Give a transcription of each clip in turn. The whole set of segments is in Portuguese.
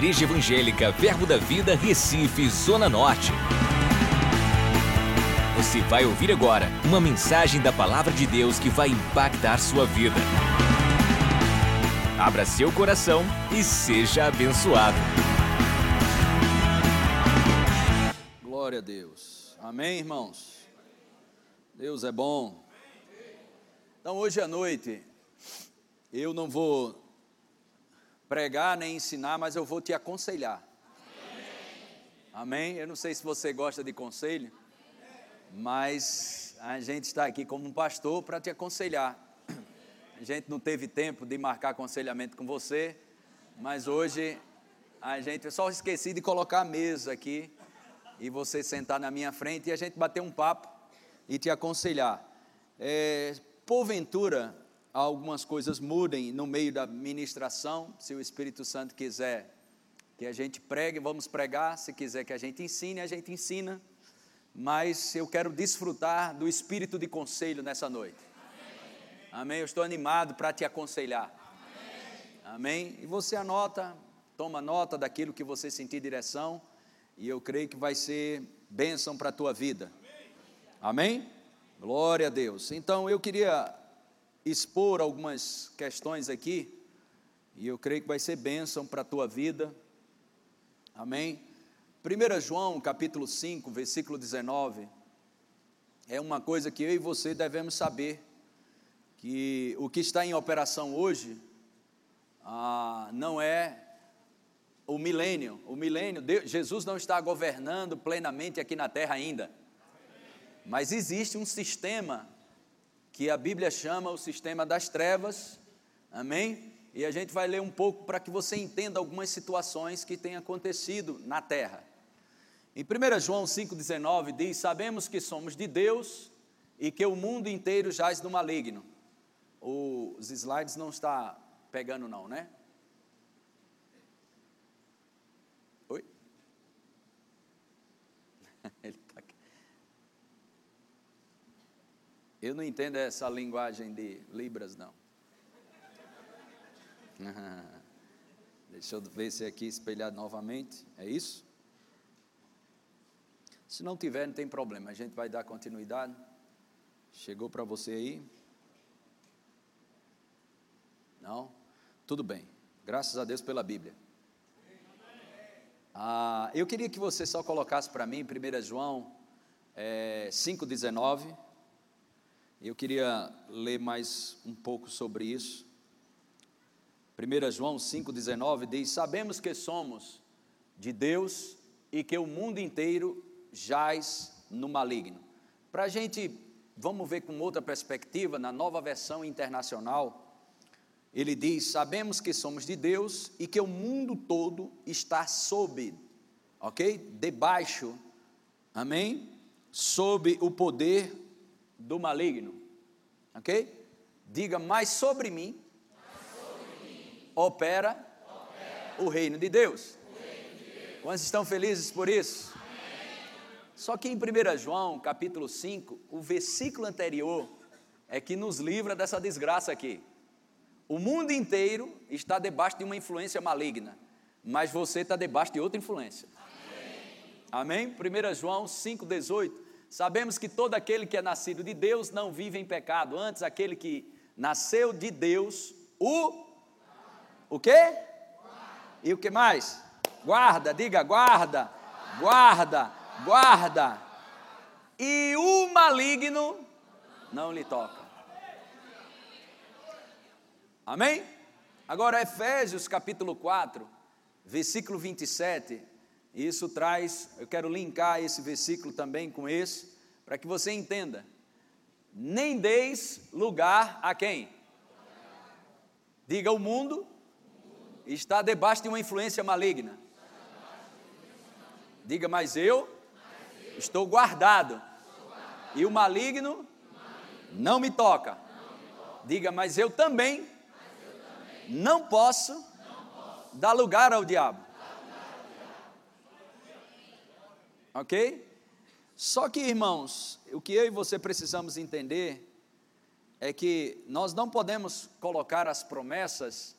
Igreja Evangélica Verbo da Vida, Recife, Zona Norte. Você vai ouvir agora uma mensagem da Palavra de Deus que vai impactar sua vida. Abra seu coração e seja abençoado. Glória a Deus. Amém, irmãos? Deus é bom. Então, hoje à noite, eu não vou pregar nem ensinar, mas eu vou te aconselhar. Amém? Eu não sei se você gosta de conselho, mas a gente está aqui como um pastor para te aconselhar. A gente não teve tempo de marcar aconselhamento com você, mas hoje a gente eu só esqueci de colocar a mesa aqui e você sentar na minha frente e a gente bater um papo e te aconselhar. É, porventura, algumas coisas mudem no meio da ministração, se o Espírito Santo quiser que a gente pregue, vamos pregar, se quiser que a gente ensine, a gente ensina, mas eu quero desfrutar do espírito de conselho nessa noite. Amém. Amém. Eu estou animado para te aconselhar. Amém. Amém. E você anota, toma nota daquilo que você sentir direção, e eu creio que vai ser bênção para a tua vida. Amém? Glória a Deus. Então eu queria expor algumas questões aqui, e eu creio que vai ser bênção para a tua vida. Amém? 1 João capítulo 5, versículo 19, é uma coisa que eu e você devemos saber, que o que está em operação hoje ah, não é o milênio. O milênio, Deus, Jesus não está governando plenamente aqui na terra ainda. Mas existe um sistema que a Bíblia chama o sistema das trevas, amém? E a gente vai ler um pouco para que você entenda algumas situações que têm acontecido na terra. Em 1 João 5,19 diz: Sabemos que somos de Deus e que o mundo inteiro jaz no maligno. Os slides não está pegando, não, né? Oi? Ele Eu não entendo essa linguagem de Libras, não. Deixa eu ver se é aqui espelhado novamente. É isso? Se não tiver, não tem problema. A gente vai dar continuidade. Chegou para você aí? Não? Tudo bem. Graças a Deus pela Bíblia. Ah, eu queria que você só colocasse para mim, 1 João é, eh, 5,19. Eu queria ler mais um pouco sobre isso. 1 João 5,19 diz: Sabemos que somos de Deus e que o mundo inteiro jaz no maligno. Para a gente, vamos ver com outra perspectiva, na nova versão internacional, ele diz: Sabemos que somos de Deus e que o mundo todo está sob, ok? Debaixo, amém? Sob o poder do maligno. Ok? Diga, mas sobre mim, sobre mim opera, opera, o reino de Deus. Reino de Deus. Quantos estão felizes por isso? Amém. Só que em 1 João, capítulo 5, o versículo anterior é que nos livra dessa desgraça aqui. O mundo inteiro está debaixo de uma influência maligna, mas você está debaixo de outra influência. Amém? Amém? 1 João 5,18 Sabemos que todo aquele que é nascido de Deus não vive em pecado, antes aquele que nasceu de Deus, o o quê? E o que mais? Guarda, diga guarda, guarda, guarda. E o maligno não lhe toca. Amém? Agora Efésios capítulo 4, versículo 27, isso traz, eu quero linkar esse versículo também com esse, para que você entenda. Nem deis lugar a quem? Diga o mundo está debaixo de uma influência maligna. Diga, mas eu estou guardado. E o maligno não me toca. Diga, mas eu também não posso dar lugar ao diabo. Ok? Só que, irmãos, o que eu e você precisamos entender é que nós não podemos colocar as promessas,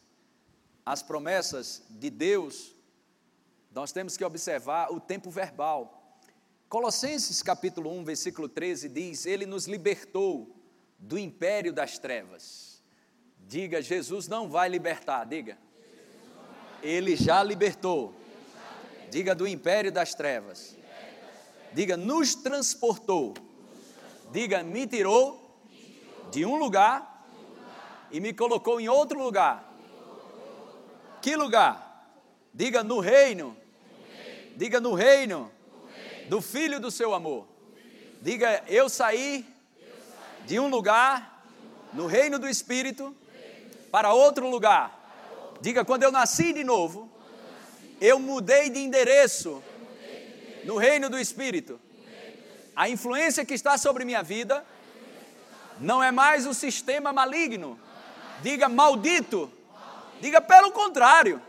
as promessas de Deus, Nós temos que observar o tempo verbal. Colossenses capítulo 1, versículo 13 diz: Ele nos libertou do império das trevas. Diga, Jesus não vai libertar, diga. Ele já libertou. Diga do império das trevas. Diga, nos transportou. Diga, me tirou de um lugar e me colocou em outro lugar. Que lugar? Diga no reino. Diga no reino do filho do seu amor. Diga, eu saí de um lugar no reino do espírito para outro lugar. Diga, quando eu nasci de novo, eu mudei de endereço no reino do espírito. A influência que está sobre minha vida não é mais o sistema maligno. Diga maldito. Diga pelo contrário.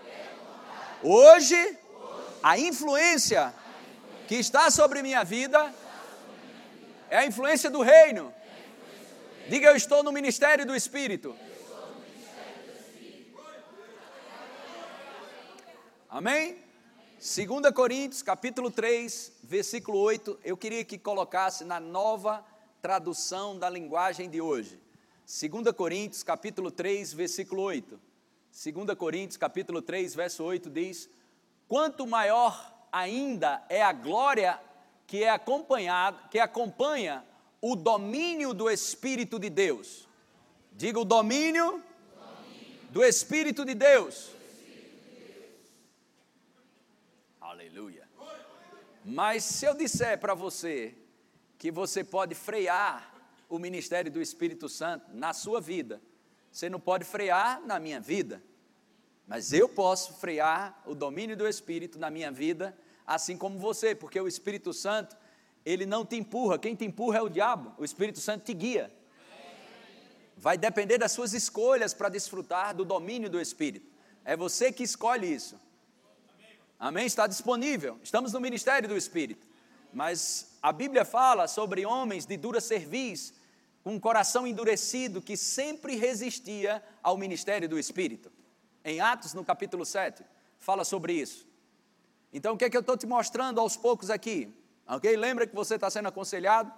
Hoje, a influência que está sobre minha vida é a influência do reino. Diga eu estou no ministério do Espírito. Amém? 2 Coríntios, capítulo 3, versículo 8, eu queria que colocasse na nova tradução da linguagem de hoje. 2 Coríntios, capítulo 3, versículo 8. 2 Coríntios, capítulo 3, verso 8 diz: Quanto maior ainda é a glória que é acompanhada, que acompanha o domínio do Espírito de Deus. Diga o domínio, do Espírito de Deus. Aleluia. Mas se eu disser para você que você pode frear o ministério do Espírito Santo na sua vida, você não pode frear na minha vida. Mas eu posso frear o domínio do Espírito na minha vida, assim como você, porque o Espírito Santo, ele não te empurra, quem te empurra é o diabo, o Espírito Santo te guia. Vai depender das suas escolhas para desfrutar do domínio do Espírito. É você que escolhe isso. Amém? Está disponível. Estamos no ministério do Espírito. Mas a Bíblia fala sobre homens de dura cerviz, com um coração endurecido, que sempre resistia ao ministério do Espírito. Em Atos, no capítulo 7, fala sobre isso. Então, o que é que eu estou te mostrando aos poucos aqui? Ok? Lembra que você está sendo aconselhado?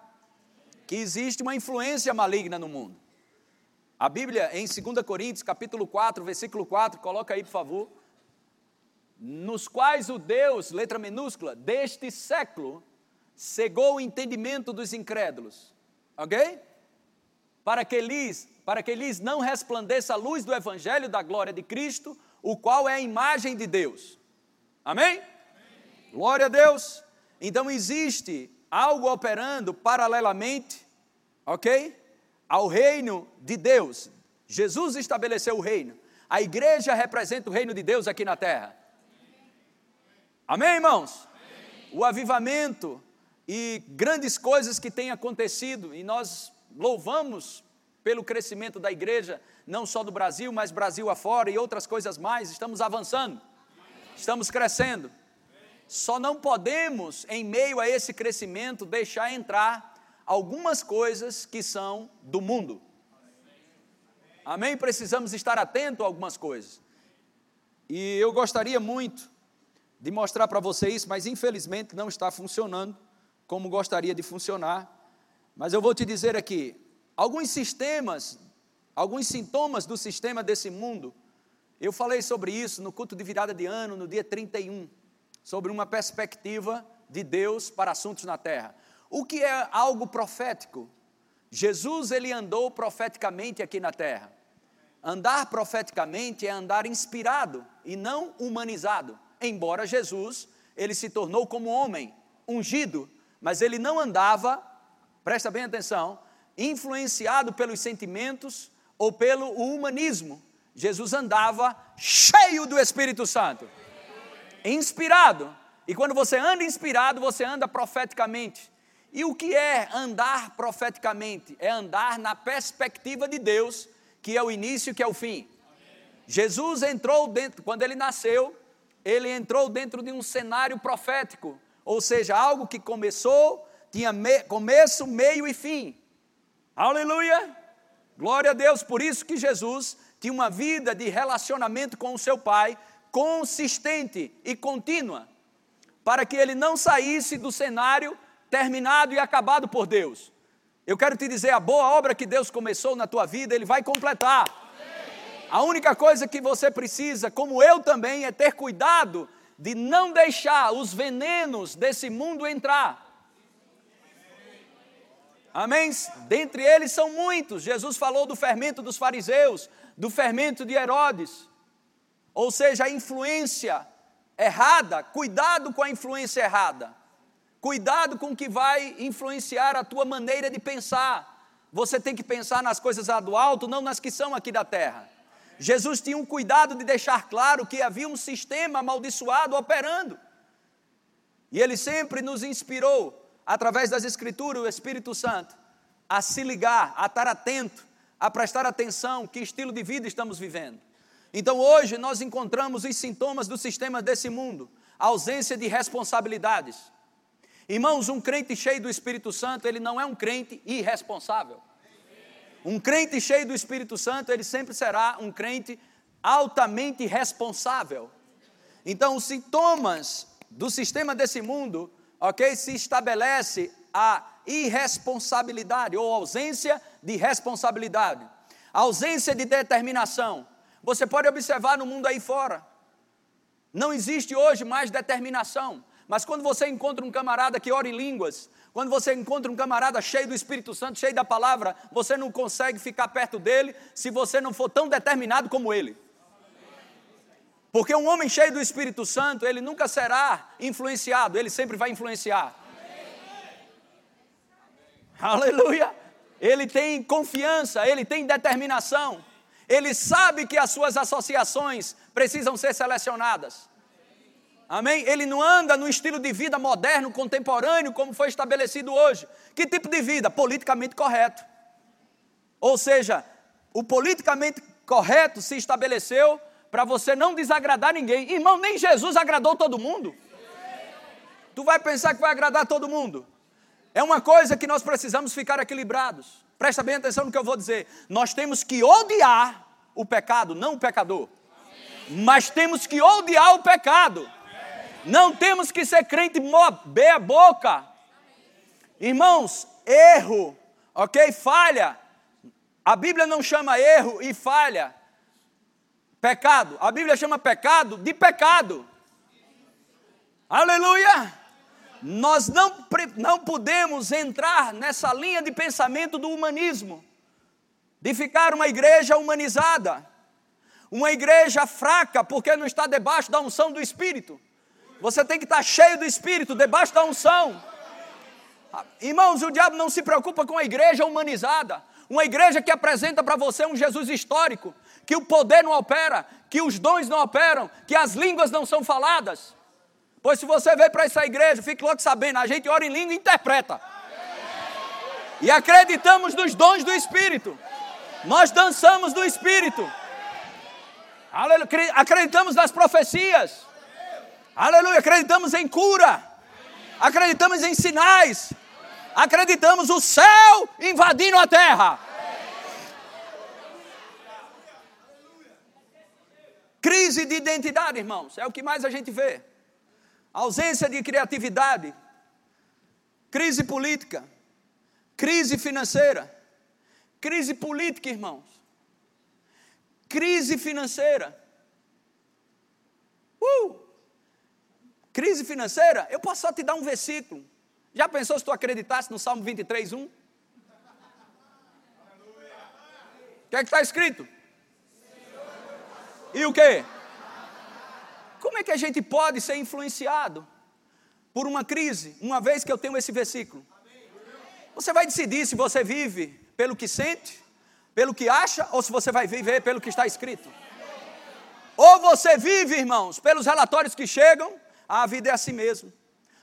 Que existe uma influência maligna no mundo. A Bíblia, em 2 Coríntios, capítulo 4, versículo 4, coloca aí, por favor nos quais o Deus, letra minúscula, deste século, cegou o entendimento dos incrédulos, ok? Para que lhes, para que lhes não resplandeça a luz do Evangelho da glória de Cristo, o qual é a imagem de Deus. Amém? Amém. Glória a Deus. Então existe algo operando paralelamente, ok? Ao reino de Deus. Jesus estabeleceu o reino. A igreja representa o reino de Deus aqui na terra. Amém, irmãos? Amém. O avivamento e grandes coisas que têm acontecido, e nós louvamos pelo crescimento da igreja, não só do Brasil, mas Brasil afora e outras coisas mais, estamos avançando, estamos crescendo. Só não podemos, em meio a esse crescimento, deixar entrar algumas coisas que são do mundo. Amém? Precisamos estar atento a algumas coisas. E eu gostaria muito de mostrar para você isso, mas infelizmente não está funcionando como gostaria de funcionar. Mas eu vou te dizer aqui, alguns sistemas, alguns sintomas do sistema desse mundo, eu falei sobre isso no culto de virada de ano, no dia 31, sobre uma perspectiva de Deus para assuntos na terra. O que é algo profético? Jesus ele andou profeticamente aqui na terra. Andar profeticamente é andar inspirado e não humanizado embora Jesus, ele se tornou como homem, ungido, mas ele não andava, presta bem atenção, influenciado pelos sentimentos ou pelo humanismo. Jesus andava cheio do Espírito Santo, inspirado. E quando você anda inspirado, você anda profeticamente. E o que é andar profeticamente? É andar na perspectiva de Deus, que é o início, que é o fim. Jesus entrou dentro, quando ele nasceu, ele entrou dentro de um cenário profético, ou seja, algo que começou, tinha me, começo, meio e fim. Aleluia! Glória a Deus, por isso que Jesus tinha uma vida de relacionamento com o seu Pai consistente e contínua. para que ele não saísse do cenário terminado e acabado por Deus. Eu quero te dizer, a boa obra que Deus começou na tua vida, Ele vai completar. A única coisa que você precisa, como eu também, é ter cuidado de não deixar os venenos desse mundo entrar. Amém? Dentre eles são muitos. Jesus falou do fermento dos fariseus, do fermento de Herodes. Ou seja, a influência errada, cuidado com a influência errada. Cuidado com o que vai influenciar a tua maneira de pensar. Você tem que pensar nas coisas lá do alto, não nas que são aqui da terra. Jesus tinha um cuidado de deixar claro que havia um sistema amaldiçoado operando. E ele sempre nos inspirou, através das Escrituras, o Espírito Santo, a se ligar, a estar atento, a prestar atenção que estilo de vida estamos vivendo. Então hoje nós encontramos os sintomas do sistema desse mundo, a ausência de responsabilidades. Irmãos, um crente cheio do Espírito Santo, ele não é um crente irresponsável. Um crente cheio do Espírito Santo, ele sempre será um crente altamente responsável. Então, os sintomas do sistema desse mundo, ok, se estabelece a irresponsabilidade ou ausência de responsabilidade, a ausência de determinação. Você pode observar no mundo aí fora. Não existe hoje mais determinação. Mas quando você encontra um camarada que ora em línguas, quando você encontra um camarada cheio do Espírito Santo, cheio da palavra, você não consegue ficar perto dele se você não for tão determinado como ele. Porque um homem cheio do Espírito Santo, ele nunca será influenciado, ele sempre vai influenciar. Aleluia! Ele tem confiança, ele tem determinação. Ele sabe que as suas associações precisam ser selecionadas. Amém? Ele não anda no estilo de vida moderno, contemporâneo, como foi estabelecido hoje. Que tipo de vida? Politicamente correto. Ou seja, o politicamente correto se estabeleceu para você não desagradar ninguém. Irmão, nem Jesus agradou todo mundo. Tu vai pensar que vai agradar todo mundo? É uma coisa que nós precisamos ficar equilibrados. Presta bem atenção no que eu vou dizer. Nós temos que odiar o pecado, não o pecador. Mas temos que odiar o pecado. Não temos que ser crente meia boca. Irmãos, erro, ok? Falha. A Bíblia não chama erro e falha pecado. A Bíblia chama pecado de pecado. Aleluia! Nós não, não podemos entrar nessa linha de pensamento do humanismo, de ficar uma igreja humanizada, uma igreja fraca, porque não está debaixo da unção do Espírito. Você tem que estar cheio do Espírito, debaixo da unção. Irmãos, o diabo não se preocupa com a igreja humanizada, uma igreja que apresenta para você um Jesus histórico, que o poder não opera, que os dons não operam, que as línguas não são faladas. Pois se você veio para essa igreja, fique logo sabendo, a gente ora em língua e interpreta. E acreditamos nos dons do Espírito. Nós dançamos do Espírito. Acreditamos nas profecias. Aleluia. Acreditamos em cura. Acreditamos em sinais. Acreditamos o céu invadindo a terra. Crise de identidade, irmãos, é o que mais a gente vê ausência de criatividade, crise política, crise financeira, crise política, irmãos, crise financeira. Uh! Crise financeira, eu posso só te dar um versículo. Já pensou se tu acreditasse no Salmo 23, 1? O que é que está escrito? E o que? Como é que a gente pode ser influenciado por uma crise, uma vez que eu tenho esse versículo? Você vai decidir se você vive pelo que sente, pelo que acha, ou se você vai viver pelo que está escrito. Ou você vive, irmãos, pelos relatórios que chegam, a vida é assim mesmo.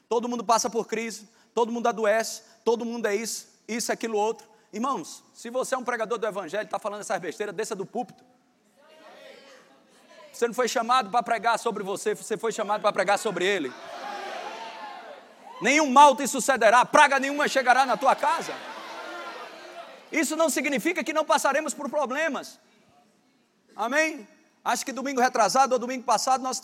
Todo mundo passa por crise, todo mundo adoece, todo mundo é isso, isso, aquilo, outro. Irmãos, se você é um pregador do evangelho, está falando essas besteiras, desça do púlpito. Você não foi chamado para pregar sobre você, você foi chamado para pregar sobre ele. Nenhum mal te sucederá, praga nenhuma chegará na tua casa. Isso não significa que não passaremos por problemas. Amém? Acho que domingo retrasado ou domingo passado nós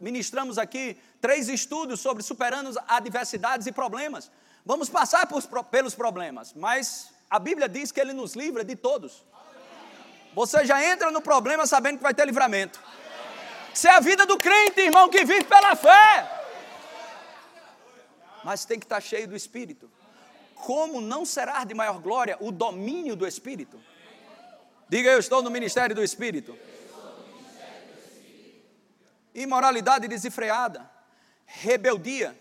ministramos aqui três estudos sobre superando adversidades e problemas. Vamos passar por, pelos problemas, mas a Bíblia diz que Ele nos livra de todos. Você já entra no problema sabendo que vai ter livramento. Isso é a vida do crente, irmão, que vive pela fé. Mas tem que estar cheio do Espírito. Como não será de maior glória o domínio do Espírito? Diga, eu estou no ministério do Espírito. Imoralidade desenfreada, rebeldia.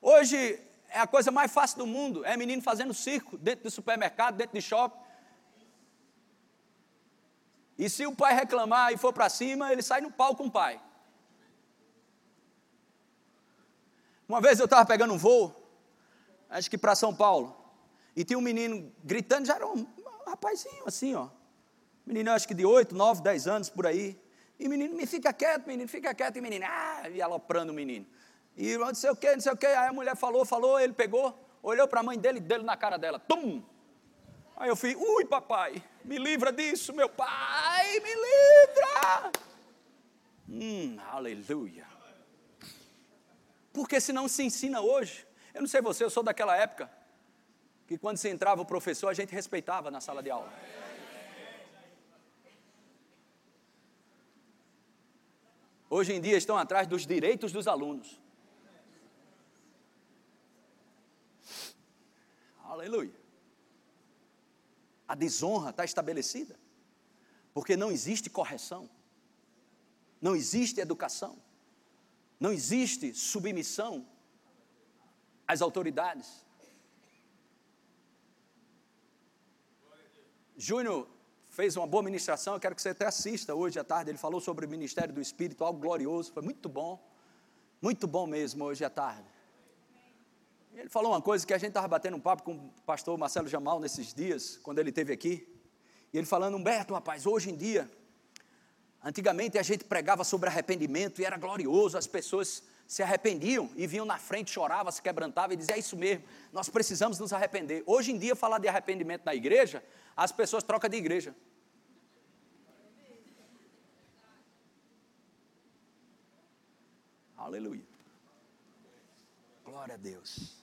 Hoje é a coisa mais fácil do mundo, é menino fazendo circo dentro do supermercado, dentro de shopping. E se o pai reclamar e for para cima, ele sai no pau com o pai. Uma vez eu estava pegando um voo, acho que para São Paulo, e tinha um menino gritando, já era um rapazinho assim, ó. Menino, acho que de 8, 9, 10 anos por aí. E menino, me fica quieto, menino, fica quieto. E menino, ah, e aloprando o menino. E não sei o que, não sei o que. Aí a mulher falou, falou, ele pegou, olhou para a mãe dele dele na cara dela. Tum! Aí eu fui, ui, papai, me livra disso, meu pai, me livra! Hum, aleluia. Porque se não se ensina hoje, eu não sei você, eu sou daquela época, que quando se entrava o professor, a gente respeitava na sala de aula. Hoje em dia estão atrás dos direitos dos alunos. Aleluia a desonra está estabelecida. Porque não existe correção, não existe educação, não existe submissão às autoridades. Júnior fez uma boa ministração, eu quero que você até assista hoje à tarde. Ele falou sobre o ministério do Espírito, algo glorioso, foi muito bom, muito bom mesmo hoje à tarde. Ele falou uma coisa que a gente estava batendo um papo com o pastor Marcelo Jamal nesses dias, quando ele esteve aqui. E ele falando, Humberto, rapaz, hoje em dia, antigamente a gente pregava sobre arrependimento e era glorioso, as pessoas se arrependiam e vinham na frente, choravam, se quebrantavam e diziam, é isso mesmo, nós precisamos nos arrepender. Hoje em dia, falar de arrependimento na igreja, as pessoas trocam de igreja. Aleluia. Glória a Deus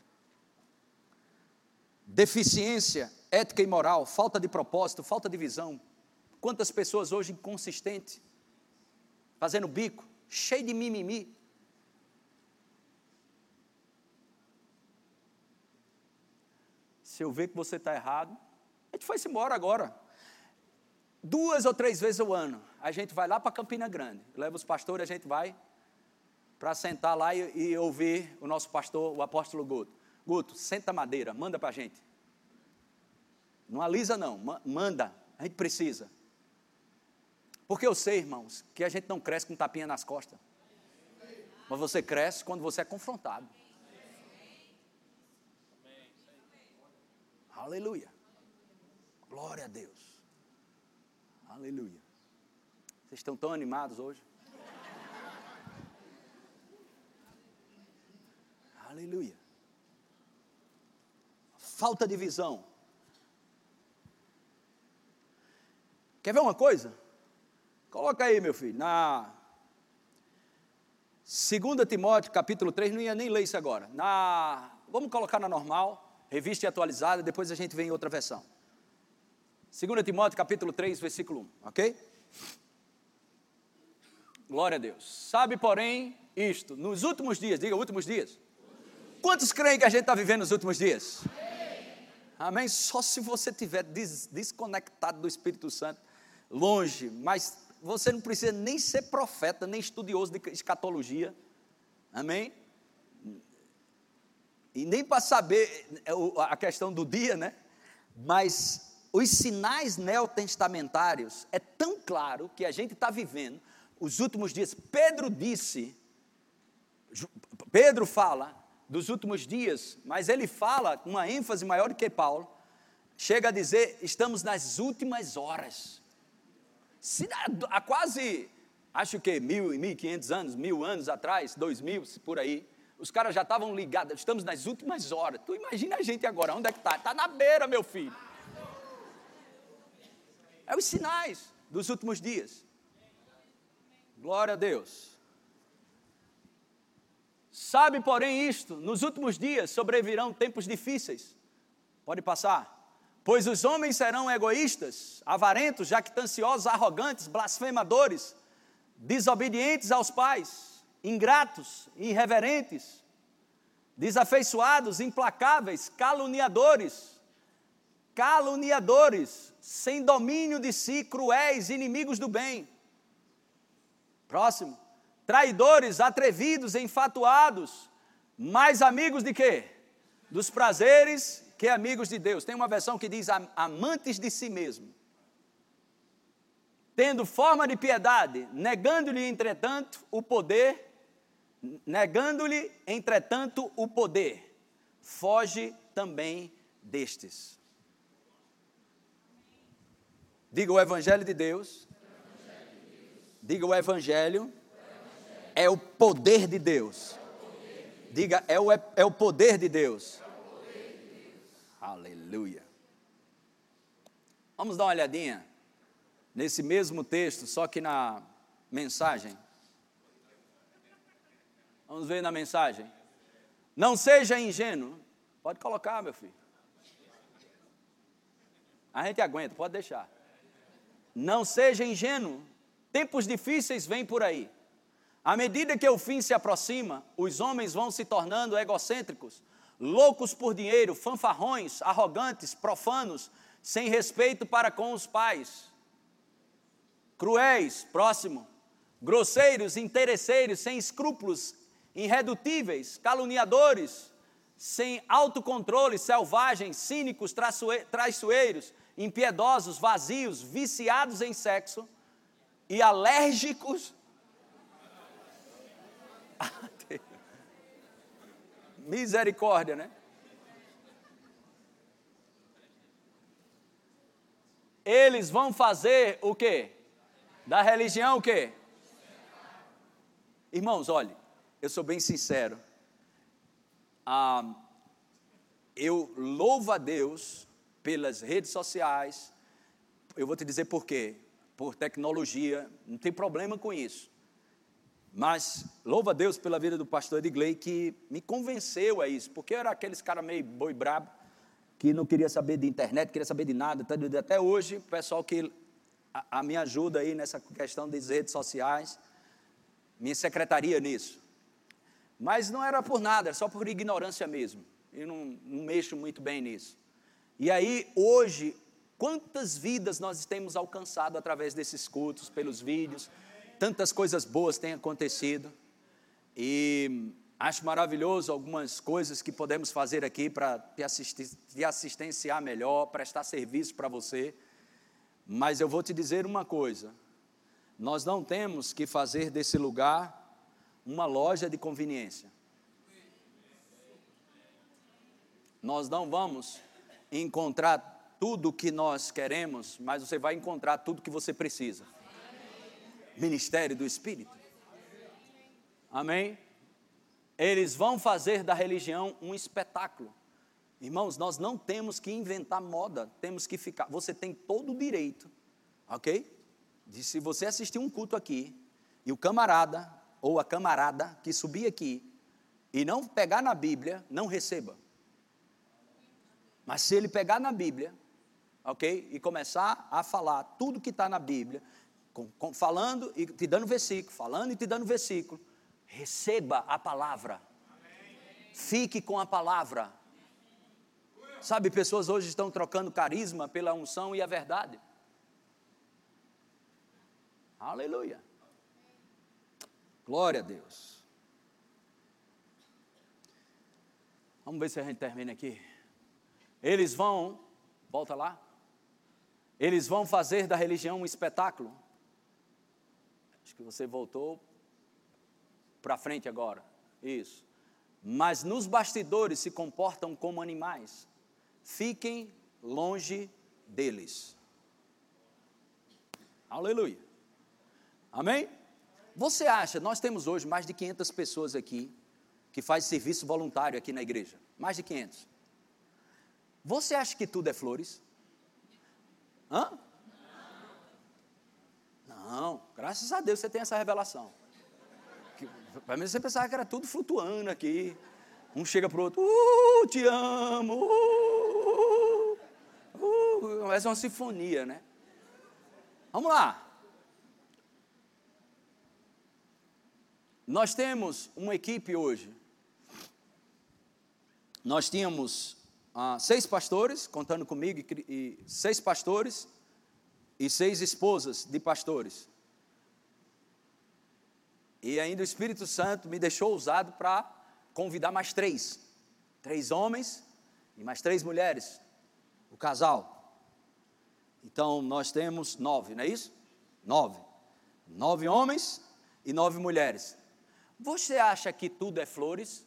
deficiência ética e moral, falta de propósito, falta de visão. Quantas pessoas hoje inconsistentes, fazendo bico, cheio de mimimi. Se eu ver que você está errado, a gente foi-se embora agora. Duas ou três vezes ao ano, a gente vai lá para Campina Grande, leva os pastores, a gente vai para sentar lá e, e, ouvir o nosso pastor, o apóstolo Guto. Guto, senta madeira, manda para a gente. Não alisa, não, manda, a gente precisa. Porque eu sei, irmãos, que a gente não cresce com tapinha nas costas. Mas você cresce quando você é confrontado. Aleluia. Glória a Deus. Aleluia. Vocês estão tão animados hoje? Aleluia. Falta de visão Quer ver uma coisa? Coloca aí, meu filho, na 2 Timóteo, capítulo 3, não ia nem ler isso agora. Na, vamos colocar na normal, revista e atualizada, depois a gente vem em outra versão. 2 Timóteo, capítulo 3, versículo 1, ok? Glória a Deus. Sabe, porém, isto, nos últimos dias, diga últimos dias. Quantos creem que a gente está vivendo nos últimos dias? Amém? Só se você estiver des desconectado do Espírito Santo longe, mas você não precisa nem ser profeta, nem estudioso de escatologia, amém? E nem para saber é, a questão do dia, né? Mas os sinais neotestamentários é tão claro que a gente está vivendo os últimos dias. Pedro disse, Pedro fala dos últimos dias, mas ele fala com uma ênfase maior do que Paulo. Chega a dizer: estamos nas últimas horas. Se, há quase, acho que mil, mil quinhentos anos, mil anos atrás, dois mil, por aí, os caras já estavam ligados, estamos nas últimas horas. Tu imagina a gente agora, onde é que está? Está na beira, meu filho. É os sinais dos últimos dias. Glória a Deus. Sabe, porém, isto: nos últimos dias sobrevirão tempos difíceis. Pode passar. Pois os homens serão egoístas, avarentos, jactanciosos, arrogantes, blasfemadores, desobedientes aos pais, ingratos, irreverentes, desafeiçoados, implacáveis, caluniadores, caluniadores, sem domínio de si, cruéis, inimigos do bem. Próximo. Traidores, atrevidos, enfatuados, mais amigos de quê? Dos prazeres que amigos de Deus. Tem uma versão que diz amantes de si mesmo. Tendo forma de piedade, negando-lhe, entretanto, o poder, negando-lhe, entretanto, o poder, foge também destes. Diga o Evangelho de Deus. Diga o Evangelho. É o poder de Deus. Diga, é o, é o poder de Deus. Aleluia. Vamos dar uma olhadinha nesse mesmo texto, só que na mensagem. Vamos ver na mensagem. Não seja ingênuo. Pode colocar, meu filho. A gente aguenta, pode deixar. Não seja ingênuo. Tempos difíceis vêm por aí. À medida que o fim se aproxima, os homens vão se tornando egocêntricos, loucos por dinheiro, fanfarrões, arrogantes, profanos, sem respeito para com os pais, cruéis, próximo, grosseiros, interesseiros, sem escrúpulos, irredutíveis, caluniadores, sem autocontrole, selvagens, cínicos, traiçoeiros, impiedosos, vazios, viciados em sexo e alérgicos. Misericórdia, né? Eles vão fazer o quê? Da religião o quê? Irmãos, olhe, eu sou bem sincero. Ah, eu louvo a Deus pelas redes sociais. Eu vou te dizer por quê. Por tecnologia, não tem problema com isso. Mas louva a Deus pela vida do pastor Edgley que me convenceu a isso, porque eu era aqueles cara meio boi brabo, que não queria saber de internet, queria saber de nada. Até hoje, o pessoal que a, a me ajuda aí nessa questão das redes sociais, minha secretaria nisso. Mas não era por nada, só por ignorância mesmo. Eu não, não mexo muito bem nisso. E aí, hoje, quantas vidas nós temos alcançado através desses cultos, pelos vídeos, tantas coisas boas têm acontecido. E acho maravilhoso algumas coisas que podemos fazer aqui para te, te assistenciar melhor, prestar serviço para você. Mas eu vou te dizer uma coisa: nós não temos que fazer desse lugar uma loja de conveniência. Nós não vamos encontrar tudo o que nós queremos, mas você vai encontrar tudo que você precisa. Ministério do Espírito. Amém? Eles vão fazer da religião um espetáculo. Irmãos, nós não temos que inventar moda, temos que ficar. Você tem todo o direito, ok? De se você assistir um culto aqui e o camarada ou a camarada que subir aqui e não pegar na Bíblia, não receba. Mas se ele pegar na Bíblia, ok? E começar a falar tudo que está na Bíblia, com, com, falando e te dando versículo, falando e te dando versículo, receba a palavra. Fique com a palavra. Sabe, pessoas hoje estão trocando carisma pela unção e a verdade. Aleluia. Glória a Deus. Vamos ver se a gente termina aqui. Eles vão, volta lá, eles vão fazer da religião um espetáculo. Acho que você voltou para frente agora. Isso. Mas nos bastidores se comportam como animais. Fiquem longe deles. Aleluia. Amém? Você acha, nós temos hoje mais de 500 pessoas aqui que faz serviço voluntário aqui na igreja. Mais de 500. Você acha que tudo é flores? Hã? Não, graças a Deus você tem essa revelação. Para mim você pensava que era tudo flutuando aqui. Um chega para o outro, uh, te amo, uh, uh, é uma sinfonia, né? Vamos lá. Nós temos uma equipe hoje. Nós tínhamos ah, seis pastores, contando comigo, e, e seis pastores e seis esposas de pastores. E ainda o Espírito Santo me deixou usado para convidar mais três. Três homens e mais três mulheres. O casal. Então nós temos nove, não é isso? Nove. Nove homens e nove mulheres. Você acha que tudo é flores?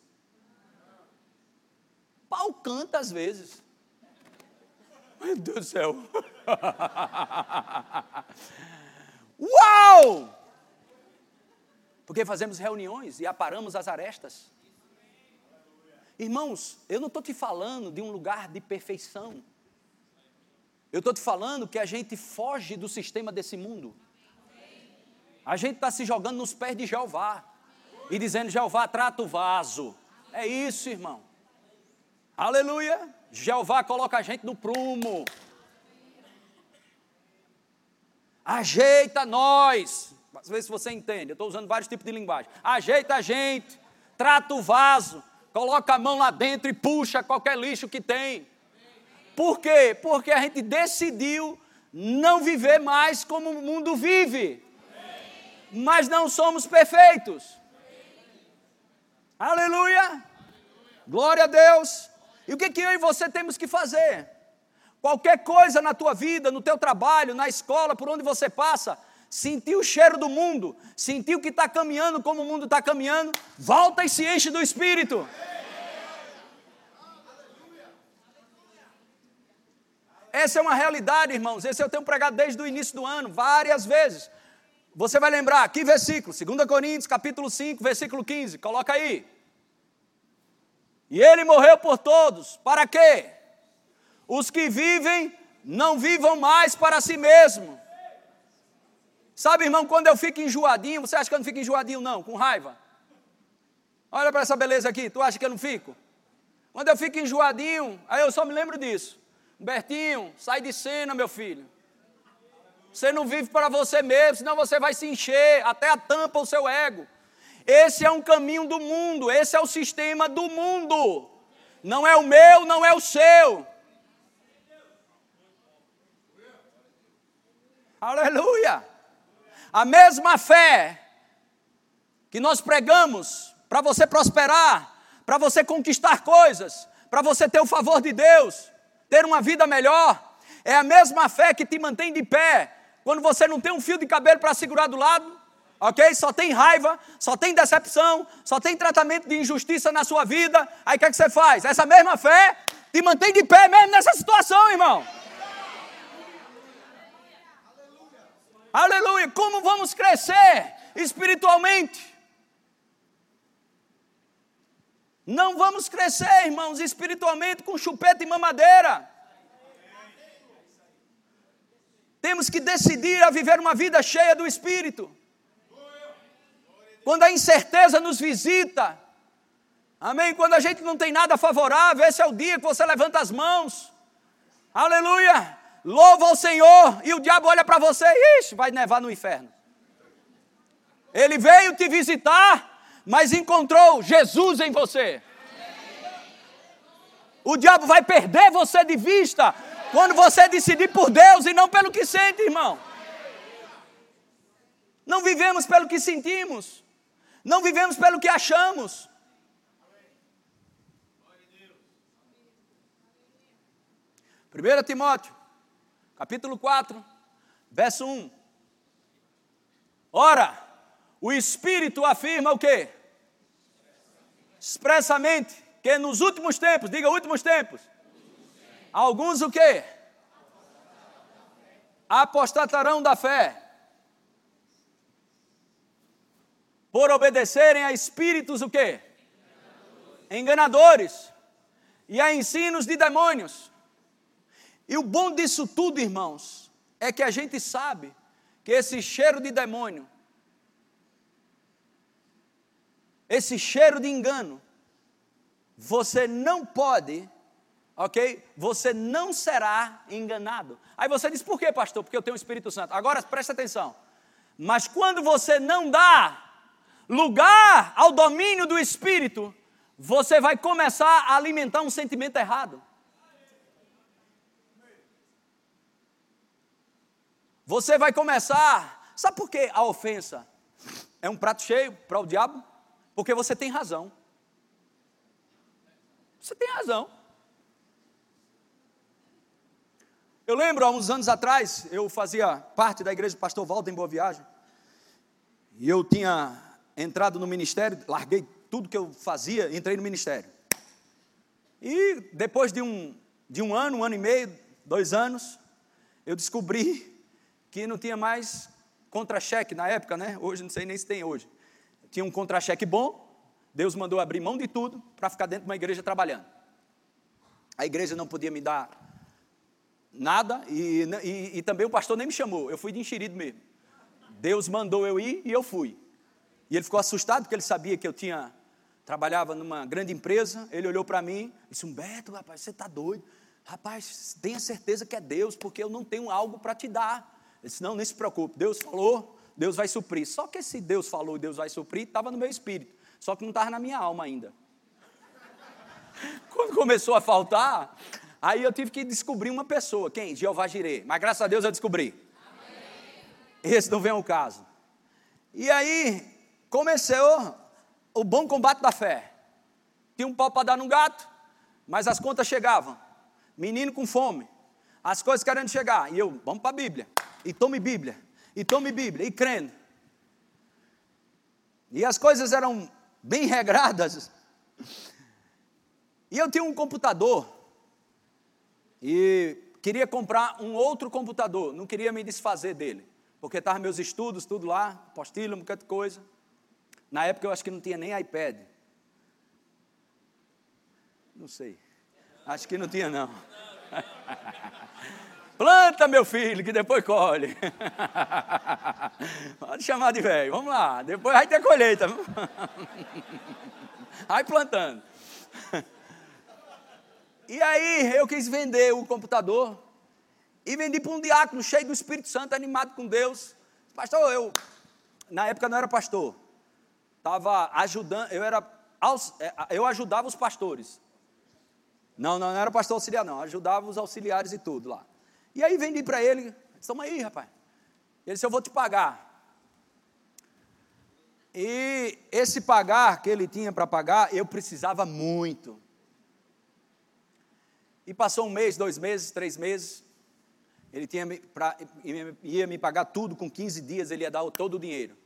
Pau canta às vezes. Meu Deus do céu. Uau! Porque fazemos reuniões e aparamos as arestas. Irmãos, eu não estou te falando de um lugar de perfeição. Eu estou te falando que a gente foge do sistema desse mundo. A gente está se jogando nos pés de Jeová e dizendo: Jeová, trata o vaso. É isso, irmão. Aleluia. Jeová coloca a gente no prumo. Ajeita nós. Às vezes você entende, eu estou usando vários tipos de linguagem. Ajeita a gente, trata o vaso, coloca a mão lá dentro e puxa qualquer lixo que tem. Por quê? Porque a gente decidiu não viver mais como o mundo vive. Mas não somos perfeitos. Aleluia! Glória a Deus! E o que, que eu e você temos que fazer? Qualquer coisa na tua vida, no teu trabalho, na escola, por onde você passa, sentir o cheiro do mundo, sentir o que está caminhando como o mundo está caminhando, volta e se enche do Espírito. Essa é uma realidade, irmãos. Esse eu tenho pregado desde o início do ano, várias vezes. Você vai lembrar, que versículo? 2 Coríntios, capítulo 5, versículo 15. Coloca aí. E ele morreu por todos. Para quê? Os que vivem não vivam mais para si mesmo. Sabe, irmão, quando eu fico enjoadinho, você acha que eu não fico enjoadinho, não, com raiva? Olha para essa beleza aqui, tu acha que eu não fico? Quando eu fico enjoadinho, aí eu só me lembro disso. Bertinho, sai de cena, meu filho. Você não vive para você mesmo, senão você vai se encher até a tampa o seu ego. Esse é um caminho do mundo, esse é o sistema do mundo. Não é o meu, não é o seu. Aleluia! A mesma fé que nós pregamos para você prosperar, para você conquistar coisas, para você ter o favor de Deus, ter uma vida melhor, é a mesma fé que te mantém de pé quando você não tem um fio de cabelo para segurar do lado, ok? Só tem raiva, só tem decepção, só tem tratamento de injustiça na sua vida. Aí o que, é que você faz? Essa mesma fé te mantém de pé mesmo nessa situação, irmão. Aleluia! Como vamos crescer espiritualmente? Não vamos crescer, irmãos, espiritualmente com chupeta e mamadeira. Temos que decidir a viver uma vida cheia do Espírito. Quando a incerteza nos visita, amém? Quando a gente não tem nada favorável, esse é o dia que você levanta as mãos, aleluia, louva ao Senhor, e o diabo olha para você, ixi, vai nevar no inferno. Ele veio te visitar, mas encontrou Jesus em você. O diabo vai perder você de vista quando você decidir por Deus e não pelo que sente, irmão. Não vivemos pelo que sentimos. Não vivemos pelo que achamos. Primeiro Timóteo capítulo 4, verso 1. Ora, o Espírito afirma o quê? Expressamente, que nos últimos tempos, diga últimos tempos, alguns o quê? Apostatarão da fé, por obedecerem a espíritos o quê? Enganadores, e a ensinos de demônios e o bom disso tudo, irmãos, é que a gente sabe que esse cheiro de demônio, esse cheiro de engano, você não pode, ok? Você não será enganado. Aí você diz, por quê, pastor? Porque eu tenho o Espírito Santo. Agora presta atenção. Mas quando você não dá lugar ao domínio do Espírito, você vai começar a alimentar um sentimento errado. Você vai começar. Sabe por que a ofensa é um prato cheio para o diabo? Porque você tem razão. Você tem razão. Eu lembro, há uns anos atrás, eu fazia parte da igreja do pastor Valdo em Boa Viagem. E eu tinha entrado no ministério, larguei tudo que eu fazia, entrei no ministério. E depois de um, de um ano, um ano e meio, dois anos, eu descobri que não tinha mais contra-cheque na época, né? Hoje não sei nem se tem hoje. Tinha um contra-cheque bom, Deus mandou abrir mão de tudo para ficar dentro de uma igreja trabalhando. A igreja não podia me dar nada e, e, e também o pastor nem me chamou, eu fui de enxerido mesmo. Deus mandou eu ir e eu fui. E ele ficou assustado porque ele sabia que eu tinha trabalhava numa grande empresa. Ele olhou para mim e disse: Humberto, rapaz, você está doido. Rapaz, tenha certeza que é Deus, porque eu não tenho algo para te dar. Disse: Não, nem se preocupe, Deus falou, Deus vai suprir. Só que esse Deus falou e Deus vai suprir estava no meu espírito, só que não estava na minha alma ainda. Quando começou a faltar, aí eu tive que descobrir uma pessoa. Quem? Jeová Jireh. Mas graças a Deus eu descobri. Amém. Esse não vem ao caso. E aí começou o bom combate da fé. Tinha um pau para dar no gato, mas as contas chegavam. Menino com fome, as coisas querendo chegar. E eu, vamos para a Bíblia e tome Bíblia, e tome Bíblia, e crendo. E as coisas eram bem regradas. E eu tinha um computador, e queria comprar um outro computador, não queria me desfazer dele, porque estavam meus estudos, tudo lá, apostila, um bocado de coisa. Na época eu acho que não tinha nem iPad. Não sei. Acho que não tinha, não. Planta, meu filho, que depois colhe. Pode chamar de velho. Vamos lá. Depois vai ter colheita. Vai plantando. E aí eu quis vender o computador. E vendi para um diácono cheio do Espírito Santo, animado com Deus. Pastor, eu, na época não era pastor. Estava ajudando, eu era, é, eu ajudava os pastores. Não, não, não era pastor auxiliar, não. Ajudava os auxiliares e tudo lá. E aí vendi para ele, estamos aí, rapaz. Ele disse, eu vou te pagar. E esse pagar que ele tinha para pagar, eu precisava muito. E passou um mês, dois meses, três meses. Ele tinha pra, ia me pagar tudo, com 15 dias ele ia dar todo o dinheiro.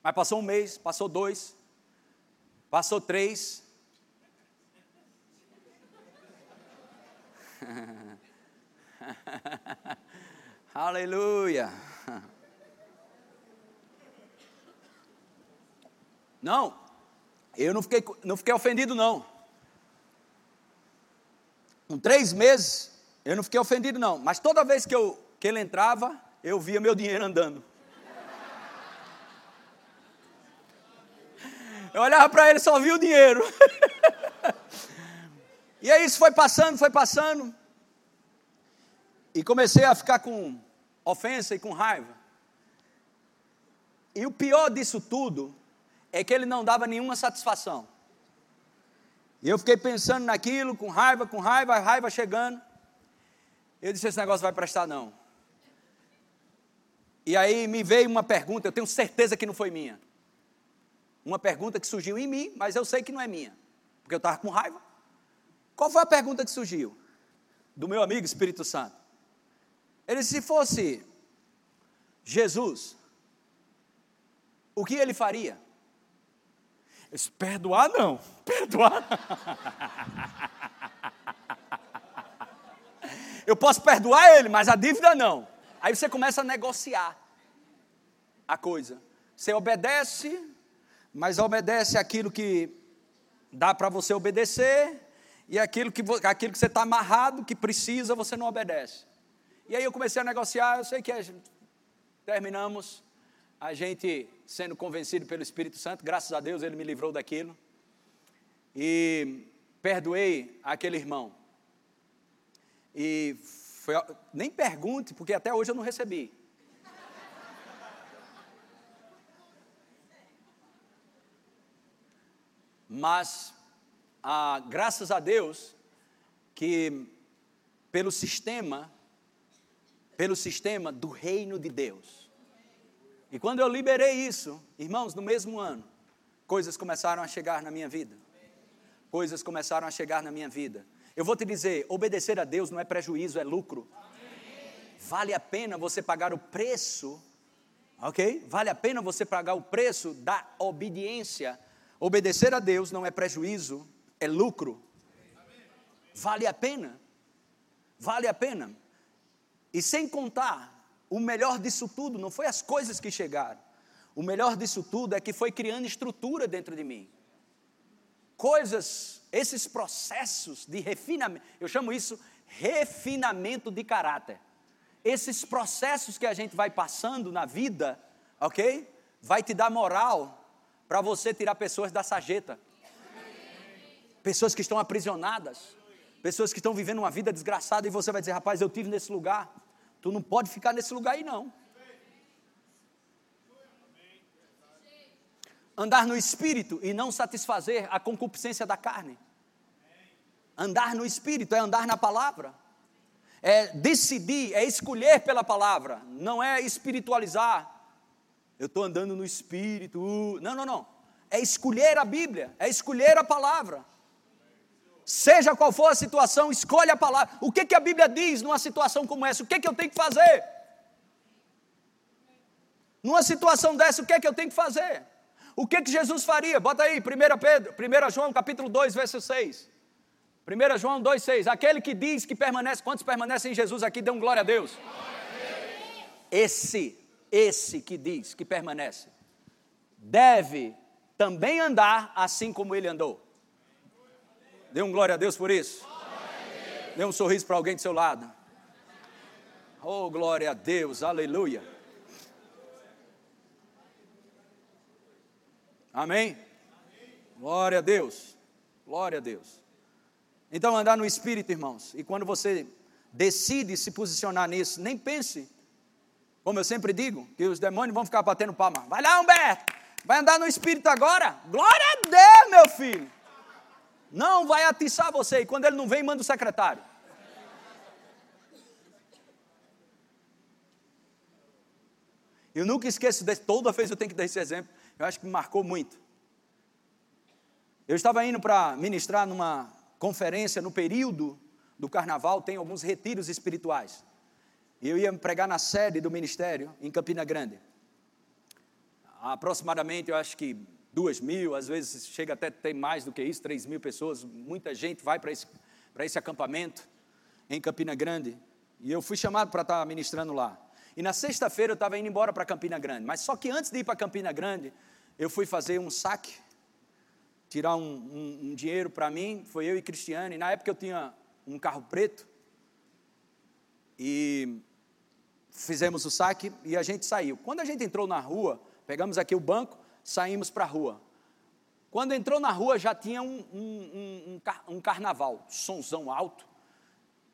Mas passou um mês, passou dois, passou três. Aleluia. Não, eu não fiquei, não fiquei ofendido, não. Com três meses, eu não fiquei ofendido, não. Mas toda vez que, eu, que ele entrava, eu via meu dinheiro andando. Eu olhava para ele só via o dinheiro. e aí isso foi passando, foi passando. E comecei a ficar com ofensa e com raiva. E o pior disso tudo é que ele não dava nenhuma satisfação. E eu fiquei pensando naquilo, com raiva, com raiva, raiva chegando. Eu disse: esse negócio vai prestar, não. E aí me veio uma pergunta, eu tenho certeza que não foi minha. Uma pergunta que surgiu em mim, mas eu sei que não é minha, porque eu estava com raiva. Qual foi a pergunta que surgiu? Do meu amigo Espírito Santo. Ele, se fosse Jesus, o que ele faria? Eu disse, perdoar não, perdoar. Eu posso perdoar ele, mas a dívida não. Aí você começa a negociar a coisa. Você obedece, mas obedece aquilo que dá para você obedecer, e aquilo que, aquilo que você está amarrado, que precisa, você não obedece. E aí eu comecei a negociar, eu sei que terminamos a gente sendo convencido pelo Espírito Santo, graças a Deus ele me livrou daquilo. E perdoei aquele irmão. E foi, nem pergunte, porque até hoje eu não recebi. Mas, ah, graças a Deus, que pelo sistema, pelo sistema do reino de Deus, e quando eu liberei isso, irmãos, no mesmo ano, coisas começaram a chegar na minha vida. Coisas começaram a chegar na minha vida. Eu vou te dizer, obedecer a Deus não é prejuízo, é lucro. Vale a pena você pagar o preço, ok? Vale a pena você pagar o preço da obediência. Obedecer a Deus não é prejuízo, é lucro. Vale a pena. Vale a pena. E sem contar o melhor disso tudo não foi as coisas que chegaram. O melhor disso tudo é que foi criando estrutura dentro de mim. Coisas, esses processos de refinamento, eu chamo isso refinamento de caráter. Esses processos que a gente vai passando na vida, ok? Vai te dar moral para você tirar pessoas da sarjeta. Pessoas que estão aprisionadas, pessoas que estão vivendo uma vida desgraçada e você vai dizer, rapaz, eu tive nesse lugar. Tu não pode ficar nesse lugar aí, não. Andar no espírito e não satisfazer a concupiscência da carne. Andar no espírito é andar na palavra. É decidir, é escolher pela palavra, não é espiritualizar. Eu estou andando no espírito. Uh, não, não, não. É escolher a Bíblia, é escolher a palavra. Seja qual for a situação, escolha a palavra. O que, que a Bíblia diz numa situação como essa? O que, que eu tenho que fazer? Numa situação dessa, o que, que eu tenho que fazer? O que, que Jesus faria? Bota aí, 1 Pedro, 1 João, capítulo 2, verso 6. 1 João 2, 6. Aquele que diz que permanece, quantos permanecem em Jesus aqui, um glória a Deus. Esse, esse que diz que permanece, deve também andar assim como ele andou. Dê um glória a Deus por isso. Dê um sorriso para alguém do seu lado. Oh, glória a Deus, aleluia. Amém? Glória a Deus, glória a Deus. Então, andar no Espírito, irmãos, e quando você decide se posicionar nisso, nem pense, como eu sempre digo, que os demônios vão ficar batendo palma. Vai lá, Humberto, vai andar no Espírito agora? Glória a Deus, meu filho. Não vai atiçar você. E quando ele não vem, manda o secretário. Eu nunca esqueço desse, toda vez eu tenho que dar esse exemplo. Eu acho que me marcou muito. Eu estava indo para ministrar numa conferência no período do carnaval, tem alguns retiros espirituais. E eu ia pregar na sede do ministério, em Campina Grande. Aproximadamente, eu acho que duas mil, às vezes chega até ter mais do que isso, três mil pessoas, muita gente vai para esse, esse acampamento em Campina Grande, e eu fui chamado para estar ministrando lá. E na sexta-feira eu estava indo embora para Campina Grande, mas só que antes de ir para Campina Grande, eu fui fazer um saque, tirar um, um, um dinheiro para mim, foi eu e Cristiane, na época eu tinha um carro preto, e fizemos o saque e a gente saiu. Quando a gente entrou na rua, pegamos aqui o banco, saímos para a rua. Quando entrou na rua já tinha um, um, um, um carnaval, sonzão alto,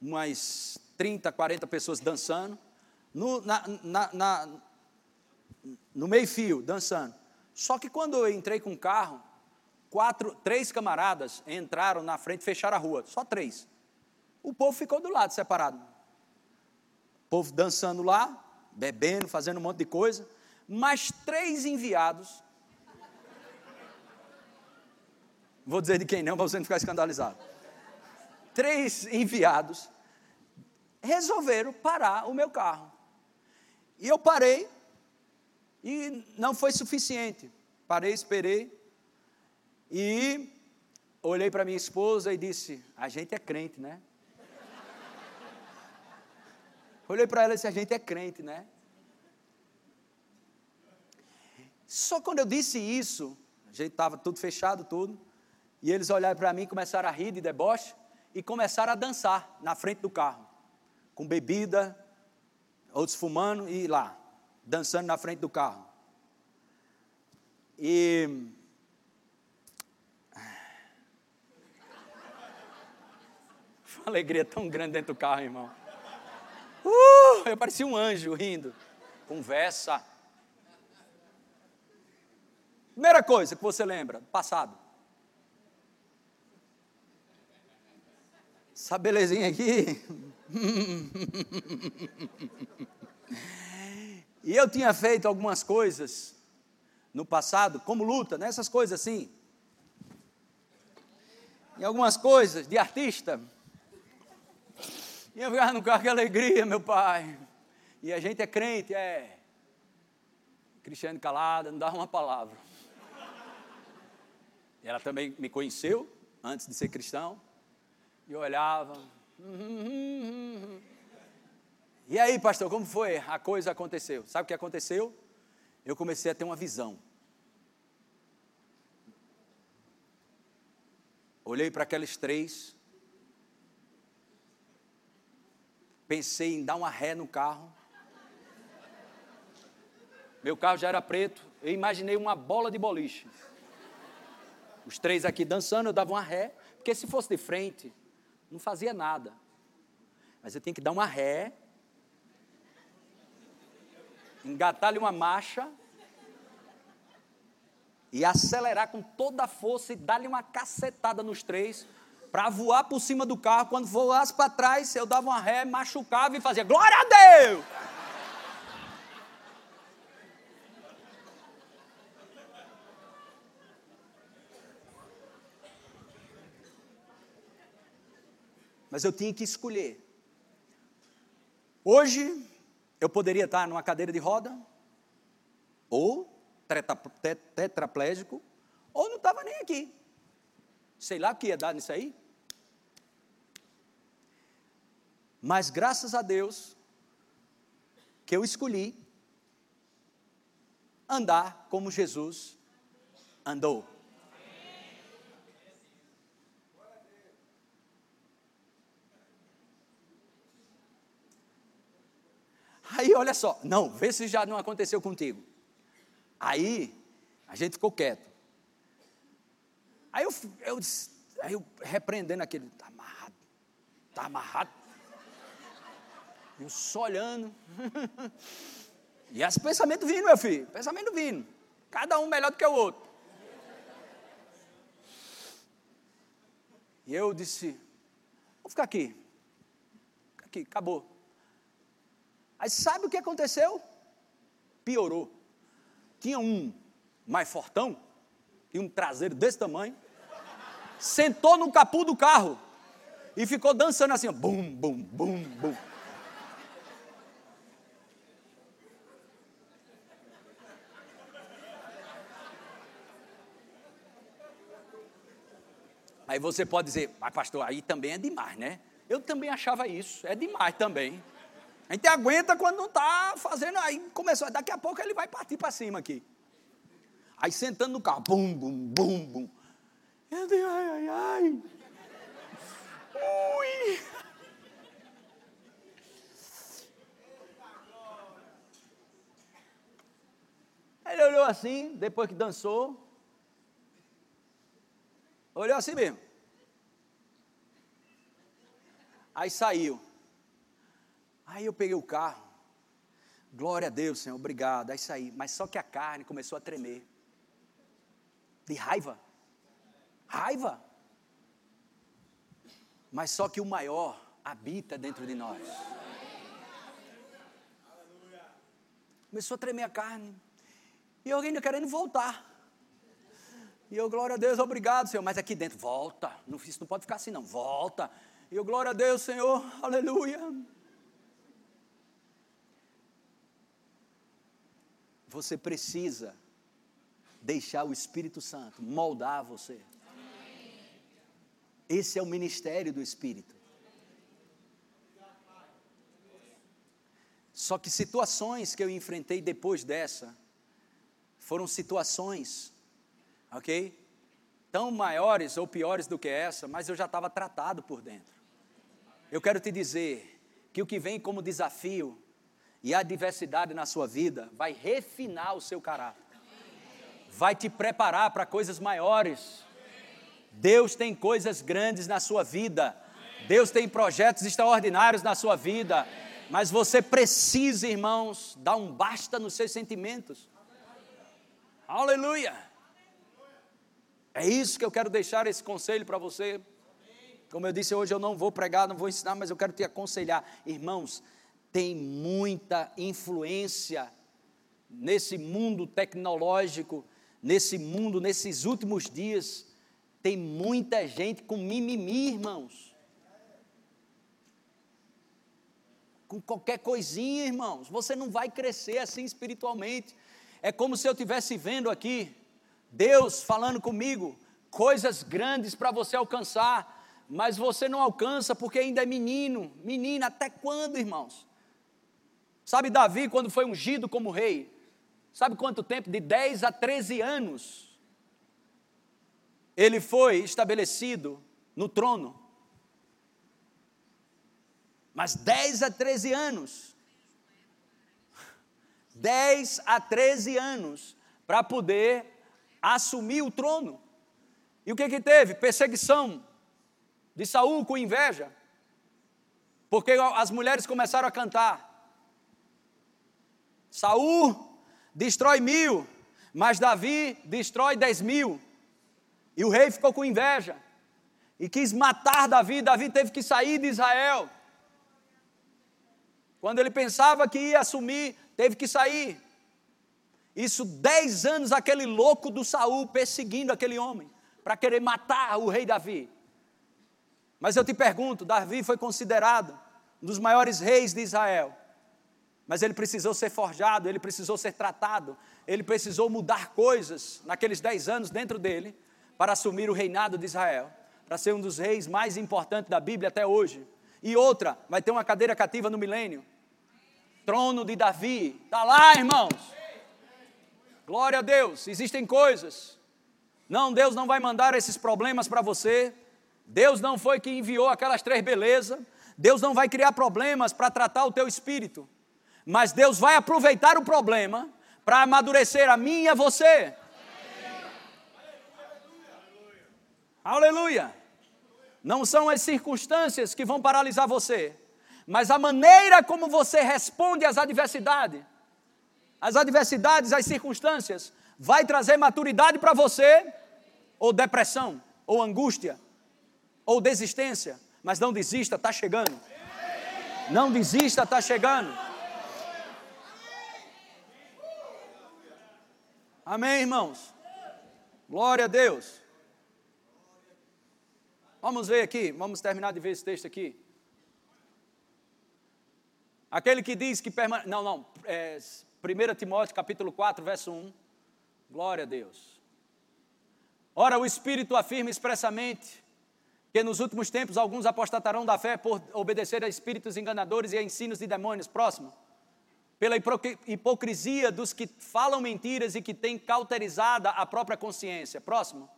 umas 30, 40 pessoas dançando, no, na, na, na, no meio-fio, dançando. Só que quando eu entrei com o carro, quatro, três camaradas entraram na frente e fecharam a rua, só três. O povo ficou do lado, separado. O povo dançando lá, bebendo, fazendo um monte de coisa. Mas três enviados Vou dizer de quem não, para você não ficar escandalizado. Três enviados resolveram parar o meu carro. E eu parei, e não foi suficiente. Parei, esperei, e olhei para minha esposa e disse: A gente é crente, né? Olhei para ela e disse: A gente é crente, né? Só quando eu disse isso, a gente estava tudo fechado, tudo. E eles olharam para mim, começaram a rir de deboche e começaram a dançar na frente do carro, com bebida, outros fumando e lá, dançando na frente do carro. E. Foi uma alegria tão grande dentro do carro, irmão. Uh, eu parecia um anjo rindo. Conversa. Primeira coisa que você lembra, passado. Essa belezinha aqui. e eu tinha feito algumas coisas no passado, como luta, nessas né? coisas assim. E algumas coisas de artista. E eu ficava no carro, que alegria, meu pai. E a gente é crente, é. Cristiano calada, não dá uma palavra. Ela também me conheceu antes de ser cristão. E eu olhava. E aí, pastor, como foi? A coisa aconteceu. Sabe o que aconteceu? Eu comecei a ter uma visão. Olhei para aqueles três. Pensei em dar uma ré no carro. Meu carro já era preto. Eu imaginei uma bola de boliche. Os três aqui dançando, eu dava uma ré, porque se fosse de frente, não fazia nada. Mas eu tinha que dar uma ré, engatar-lhe uma marcha e acelerar com toda a força e dar-lhe uma cacetada nos três para voar por cima do carro. Quando voasse para trás, eu dava uma ré, machucava e fazia glória a Deus! Mas eu tinha que escolher. Hoje, eu poderia estar numa cadeira de roda, ou tetraplégico, ou não estava nem aqui. Sei lá o que ia dar nisso aí. Mas graças a Deus que eu escolhi andar como Jesus andou. Aí, olha só, não, vê se já não aconteceu contigo. Aí, a gente ficou quieto. Aí eu, eu, aí eu repreendendo aquele, está amarrado, está amarrado. Eu só olhando. e esse pensamento vindo, meu filho, pensamento vindo. Cada um melhor do que o outro. E eu disse, vou ficar aqui. Aqui, acabou. Aí sabe o que aconteceu? Piorou. Tinha um mais fortão, e um traseiro desse tamanho, sentou no capô do carro e ficou dançando assim, bum, bum, bum, bum. Aí você pode dizer, mas pastor, aí também é demais, né? Eu também achava isso, é demais também. A gente aguenta quando não está fazendo, aí começou, daqui a pouco ele vai partir para cima aqui. Aí sentando no carro, bum, bum, bum, bum. Eu digo, ai, ai, ai. Ui. Ele olhou assim, depois que dançou. Olhou assim mesmo. Aí saiu. Aí eu peguei o carro. Glória a Deus, Senhor, obrigado. Aí saí. Mas só que a carne começou a tremer. De raiva. Raiva. Mas só que o maior habita dentro de nós. Começou a tremer a carne. E ainda querendo voltar. E eu, glória a Deus, obrigado, Senhor. Mas aqui dentro, volta. Isso não pode ficar assim, não. Volta. E eu, glória a Deus, Senhor. Aleluia. Você precisa deixar o Espírito Santo moldar você. Esse é o ministério do Espírito. Só que situações que eu enfrentei depois dessa foram situações, ok? Tão maiores ou piores do que essa, mas eu já estava tratado por dentro. Eu quero te dizer que o que vem como desafio e a diversidade na sua vida vai refinar o seu caráter. vai te preparar para coisas maiores. Deus tem coisas grandes na sua vida. Deus tem projetos extraordinários na sua vida. Mas você precisa, irmãos, dar um basta nos seus sentimentos. Aleluia! É isso que eu quero deixar esse conselho para você. Como eu disse hoje, eu não vou pregar, não vou ensinar, mas eu quero te aconselhar. Irmãos, tem muita influência nesse mundo tecnológico, nesse mundo, nesses últimos dias. Tem muita gente com mimimi, irmãos. Com qualquer coisinha, irmãos. Você não vai crescer assim espiritualmente. É como se eu estivesse vendo aqui Deus falando comigo coisas grandes para você alcançar mas você não alcança porque ainda é menino, menina, até quando, irmãos? Sabe Davi, quando foi ungido como rei, sabe quanto tempo? De 10 a 13 anos. Ele foi estabelecido no trono. Mas 10 a 13 anos. 10 a 13 anos para poder assumir o trono. E o que que teve? Perseguição de Saul com inveja. Porque as mulheres começaram a cantar. Saul destrói mil, mas Davi destrói dez mil. E o rei ficou com inveja e quis matar Davi. Davi teve que sair de Israel. Quando ele pensava que ia assumir, teve que sair. Isso dez anos aquele louco do Saul perseguindo aquele homem para querer matar o rei Davi. Mas eu te pergunto, Davi foi considerado um dos maiores reis de Israel. Mas ele precisou ser forjado, ele precisou ser tratado, ele precisou mudar coisas naqueles dez anos dentro dele para assumir o reinado de Israel, para ser um dos reis mais importantes da Bíblia até hoje. E outra, vai ter uma cadeira cativa no milênio. Trono de Davi, está lá, irmãos. Glória a Deus, existem coisas. Não, Deus não vai mandar esses problemas para você. Deus não foi que enviou aquelas três belezas. Deus não vai criar problemas para tratar o teu espírito mas Deus vai aproveitar o problema para amadurecer a mim e a você. Aleluia. Não são as circunstâncias que vão paralisar você, mas a maneira como você responde às adversidades. As adversidades, as circunstâncias, vai trazer maturidade para você, ou depressão, ou angústia, ou desistência. Mas não desista, está chegando. Não desista, está chegando. Amém, irmãos? Glória a Deus. Vamos ver aqui, vamos terminar de ver esse texto aqui. Aquele que diz que permanece. Não, não. É, 1 Timóteo capítulo 4, verso 1. Glória a Deus. Ora, o Espírito afirma expressamente que nos últimos tempos alguns apostatarão da fé por obedecer a espíritos enganadores e a ensinos de demônios. Próximo pela hipocrisia dos que falam mentiras e que têm cauterizada a própria consciência. Próximo.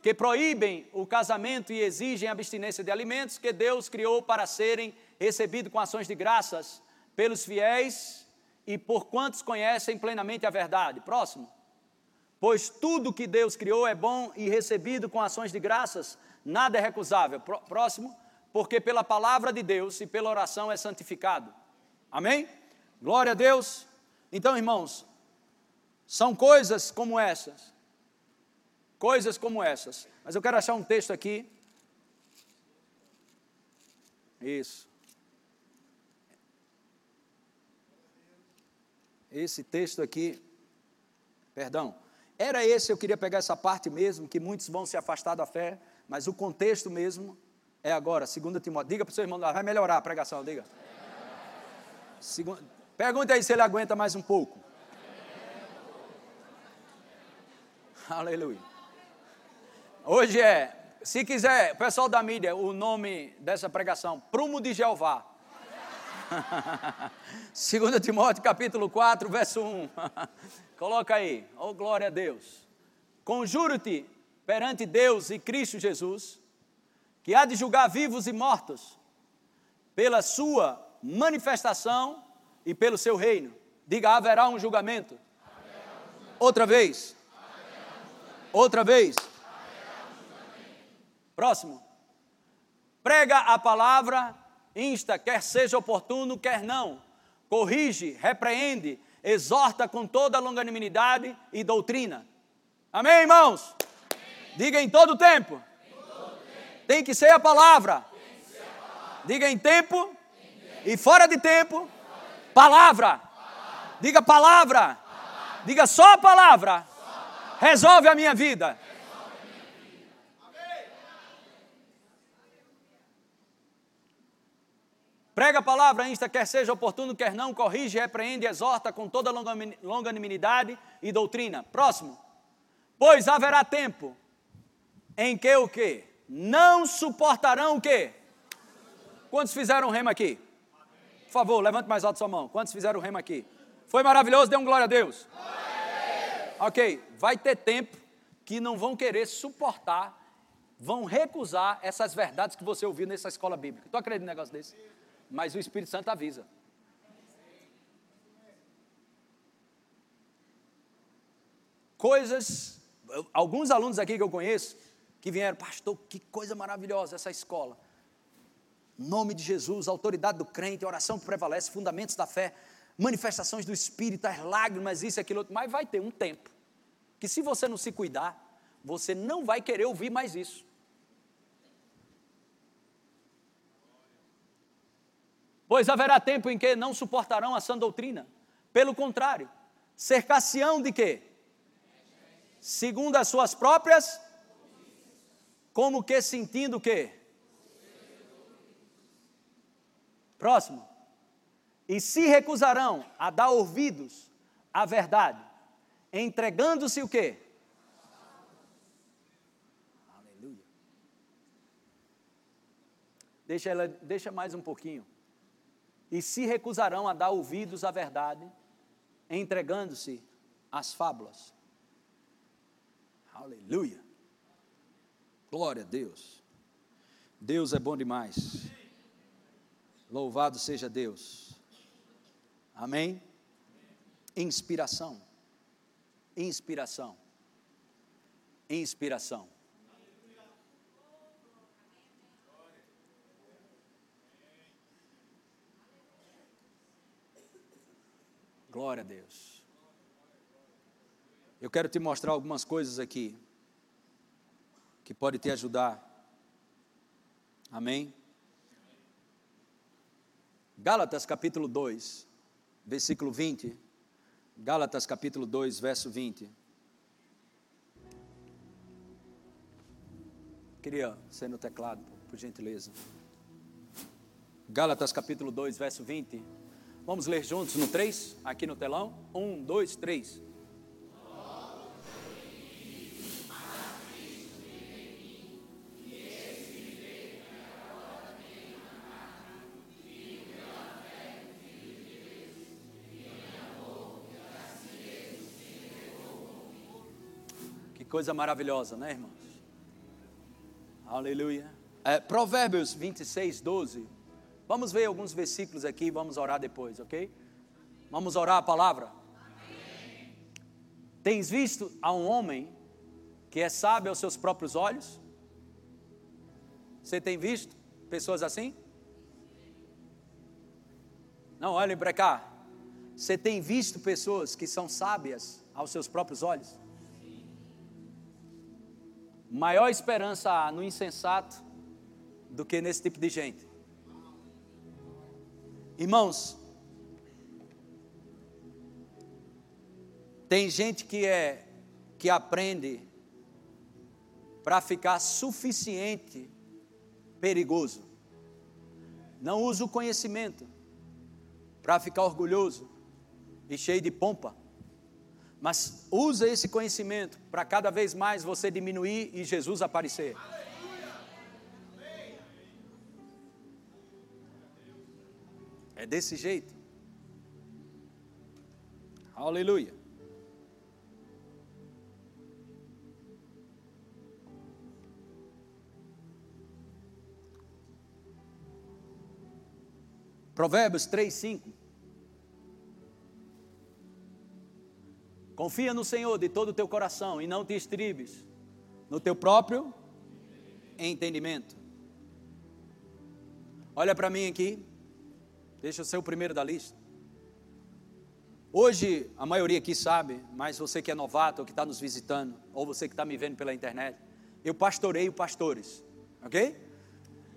Que proíbem o casamento e exigem abstinência de alimentos que Deus criou para serem recebidos com ações de graças pelos fiéis e por quantos conhecem plenamente a verdade. Próximo. Pois tudo que Deus criou é bom e recebido com ações de graças, nada é recusável. Próximo. Porque pela palavra de Deus e pela oração é santificado. Amém? Glória a Deus. Então, irmãos, são coisas como essas. Coisas como essas. Mas eu quero achar um texto aqui. Isso. Esse texto aqui, perdão, era esse, eu queria pegar essa parte mesmo, que muitos vão se afastar da fé, mas o contexto mesmo é agora, 2 Timóteo. Diga para o seu irmão, vai melhorar a pregação, diga. Segundo, Pergunta aí se ele aguenta mais um pouco. Aleluia. Hoje é, se quiser, pessoal da mídia, o nome dessa pregação, Prumo de Jeová. 2 Timóteo capítulo 4, verso 1. Coloca aí, oh glória a Deus. Conjuro-te perante Deus e Cristo Jesus, que há de julgar vivos e mortos, pela sua manifestação e pelo seu reino. Diga: haverá um julgamento. Outra vez. Outra vez. Próximo. Prega a palavra, insta, quer seja oportuno, quer não. Corrige, repreende, exorta com toda longanimidade e doutrina. Amém, irmãos? Amém. Diga em todo tempo. tempo. Tem que ser a palavra. Ser a palavra. Diga em tempo, em tempo, e fora de tempo. Palavra. palavra. Diga palavra. palavra. Diga só a palavra. A palavra. Resolve a minha vida. Prega a palavra, insta, quer seja oportuno, quer não, corrige, repreende, exorta com toda longanimidade e doutrina. Próximo. Pois haverá tempo em que o quê? Não suportarão o quê? Quantos fizeram rema aqui? Por favor, levante mais alto sua mão. Quantos fizeram rema aqui? Foi maravilhoso? Dê um glória a Deus. Glória a Deus. Ok, vai ter tempo que não vão querer suportar, vão recusar essas verdades que você ouviu nessa escola bíblica. Tu acredita num negócio desse? mas o Espírito Santo avisa. Coisas, alguns alunos aqui que eu conheço, que vieram, pastor, que coisa maravilhosa essa escola. Nome de Jesus, autoridade do crente, oração que prevalece, fundamentos da fé, manifestações do Espírito, as lágrimas, isso, aquilo, outro. Mas vai ter um tempo que, se você não se cuidar, você não vai querer ouvir mais isso. Pois haverá tempo em que não suportarão a sã doutrina. Pelo contrário, cercar-se-ão de quê? Segundo as suas próprias, como que sentindo o quê? Próximo. E se recusarão a dar ouvidos à verdade, entregando-se o quê? Aleluia. Deixa, ela, deixa mais um pouquinho e se recusarão a dar ouvidos à verdade, entregando-se às fábulas. Aleluia. Glória a Deus. Deus é bom demais. Louvado seja Deus. Amém? Inspiração. Inspiração. Inspiração. Glória a Deus. Eu quero te mostrar algumas coisas aqui que pode te ajudar. Amém? Gálatas capítulo 2, versículo 20. Gálatas capítulo 2, verso 20. Queria ser no teclado, por gentileza. Gálatas capítulo 2, verso 20. Vamos ler juntos no 3, aqui no telão? 1, 2, 3. Coisa maravilhosa, né, irmãos? Aleluia. É, Provérbios 26, 12 Vamos ver alguns versículos aqui, vamos orar depois, ok? Vamos orar a palavra. Amém. Tens visto a um homem que é sábio aos seus próprios olhos? Você tem visto pessoas assim? Não, olhem para cá. Você tem visto pessoas que são sábias aos seus próprios olhos? Maior esperança há no insensato do que nesse tipo de gente. Irmãos, tem gente que é que aprende para ficar suficiente perigoso. Não usa o conhecimento para ficar orgulhoso e cheio de pompa. Mas usa esse conhecimento para cada vez mais você diminuir e Jesus aparecer. É desse jeito. Aleluia. Provérbios 3, 5. Confia no Senhor de todo o teu coração e não te estribes no teu próprio entendimento. Olha para mim aqui. Deixa eu ser o primeiro da lista. Hoje, a maioria aqui sabe, mas você que é novato, ou que está nos visitando, ou você que está me vendo pela internet, eu pastoreio pastores, ok?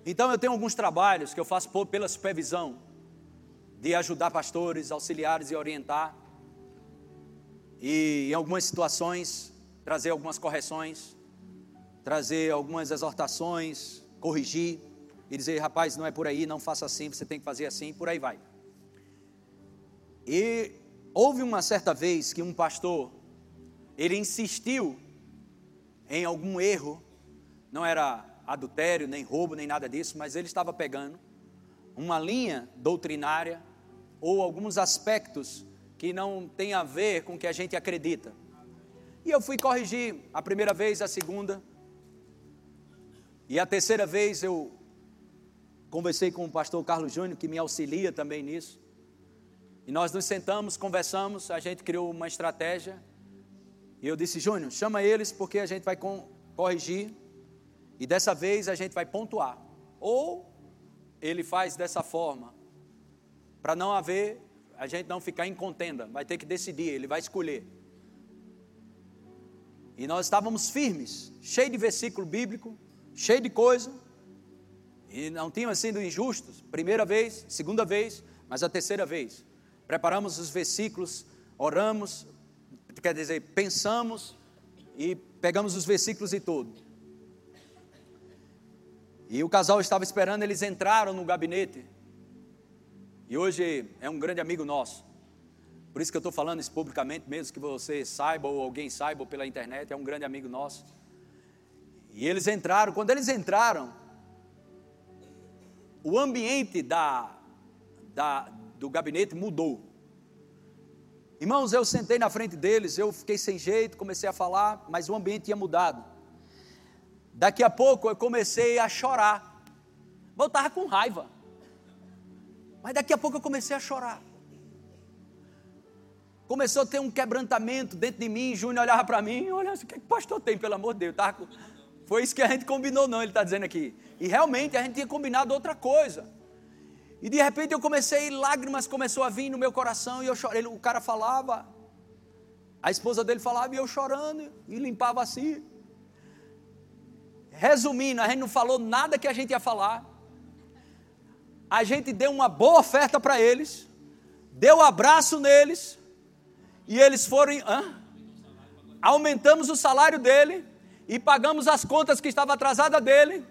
Então eu tenho alguns trabalhos que eu faço pela supervisão de ajudar pastores, auxiliares e orientar. E em algumas situações trazer algumas correções, trazer algumas exortações, corrigir e dizer, rapaz, não é por aí, não faça assim, você tem que fazer assim, por aí vai. E houve uma certa vez que um pastor, ele insistiu em algum erro, não era adultério, nem roubo, nem nada disso, mas ele estava pegando uma linha doutrinária ou alguns aspectos que não tem a ver com o que a gente acredita. E eu fui corrigir a primeira vez, a segunda. E a terceira vez eu conversei com o pastor Carlos Júnior, que me auxilia também nisso. E nós nos sentamos, conversamos, a gente criou uma estratégia. E eu disse, Júnior, chama eles porque a gente vai corrigir e dessa vez a gente vai pontuar. Ou ele faz dessa forma, para não haver, a gente não ficar em contenda, vai ter que decidir, ele vai escolher. E nós estávamos firmes, cheio de versículo bíblico, cheio de coisa, e não tínhamos sido injustos, primeira vez, segunda vez, mas a terceira vez. Preparamos os versículos, oramos, quer dizer, pensamos e pegamos os versículos e tudo. E o casal estava esperando, eles entraram no gabinete. E hoje é um grande amigo nosso. Por isso que eu estou falando isso publicamente, mesmo que você saiba ou alguém saiba ou pela internet, é um grande amigo nosso. E eles entraram, quando eles entraram, o ambiente da, da, do gabinete mudou. Irmãos, eu sentei na frente deles, eu fiquei sem jeito, comecei a falar, mas o ambiente tinha mudado. Daqui a pouco eu comecei a chorar. Eu estava com raiva. Mas daqui a pouco eu comecei a chorar. Começou a ter um quebrantamento dentro de mim. Júnior olhava para mim, olha, o que, é que o pastor tem, pelo amor de Deus? Tava, foi isso que a gente combinou, não, ele está dizendo aqui. E realmente a gente tinha combinado outra coisa. E de repente eu comecei, lágrimas começou a vir no meu coração, e eu chorei. O cara falava, a esposa dele falava, e eu chorando, e limpava assim. Resumindo, a gente não falou nada que a gente ia falar. A gente deu uma boa oferta para eles, deu um abraço neles, e eles foram. Hã? Aumentamos o salário dele e pagamos as contas que estavam atrasadas dele.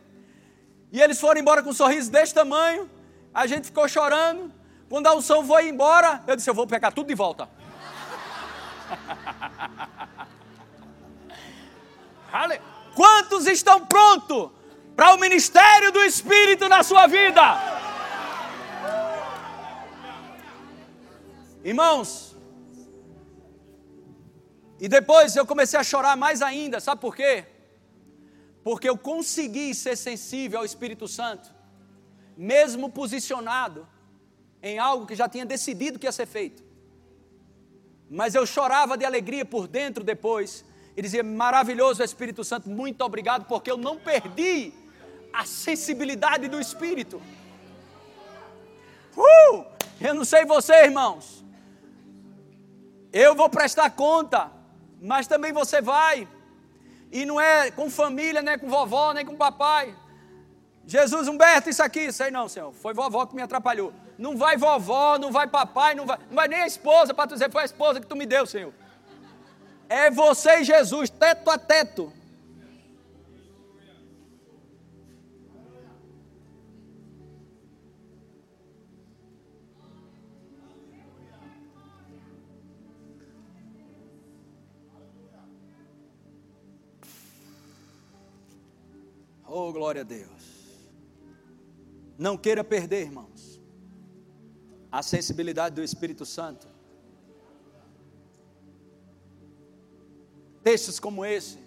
E eles foram embora com um sorriso desse tamanho. A gente ficou chorando. Quando a unção foi embora, eu disse: Eu vou pegar tudo de volta. Quantos estão prontos para o ministério do Espírito na sua vida? Irmãos, e depois eu comecei a chorar mais ainda, sabe por quê? Porque eu consegui ser sensível ao Espírito Santo, mesmo posicionado em algo que já tinha decidido que ia ser feito. Mas eu chorava de alegria por dentro depois, e dizia: Maravilhoso Espírito Santo, muito obrigado, porque eu não perdi a sensibilidade do Espírito. Uh! Eu não sei você, irmãos. Eu vou prestar conta, mas também você vai. E não é com família, nem com vovó, nem com papai. Jesus, Humberto, isso aqui, sei não, Senhor. Foi vovó que me atrapalhou. Não vai vovó, não vai papai, não vai, não vai nem a esposa para tu dizer, foi a esposa que tu me deu, Senhor. É você e Jesus, teto a teto. Oh, glória a Deus. Não queira perder, irmãos, a sensibilidade do Espírito Santo. Textos como esse,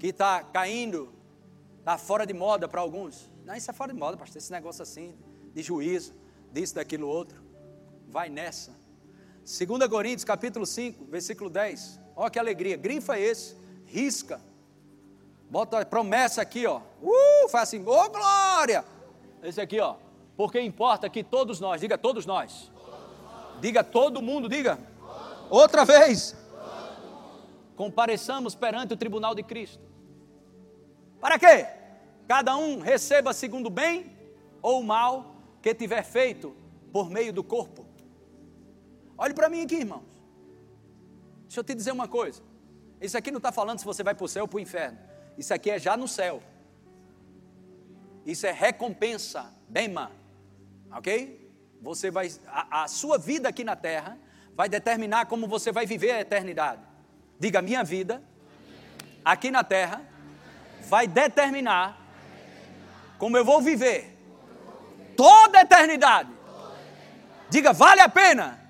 que está caindo, está fora de moda para alguns. Não, isso é fora de moda, pastor, esse negócio assim, de juízo, disso, daquilo, outro. Vai nessa. 2 Coríntios capítulo 5, versículo 10. Olha que alegria, grifa esse, risca. Bota a promessa aqui, ó. Uh, faz assim, ô oh, glória! Esse aqui, ó. Porque importa que todos nós, diga todos nós. Diga todo mundo, diga. Outra vez. Compareçamos perante o tribunal de Cristo. Para quê? Cada um receba segundo bem ou mal que tiver feito por meio do corpo. Olhe para mim aqui, irmãos. Deixa eu te dizer uma coisa. Isso aqui não está falando se você vai para o céu ou para o inferno. Isso aqui é já no céu. Isso é recompensa, bema. Ok? Você vai, a, a sua vida aqui na terra vai determinar como você vai viver a eternidade. Diga, minha vida aqui na terra vai determinar como eu vou viver toda a eternidade. Diga, vale a pena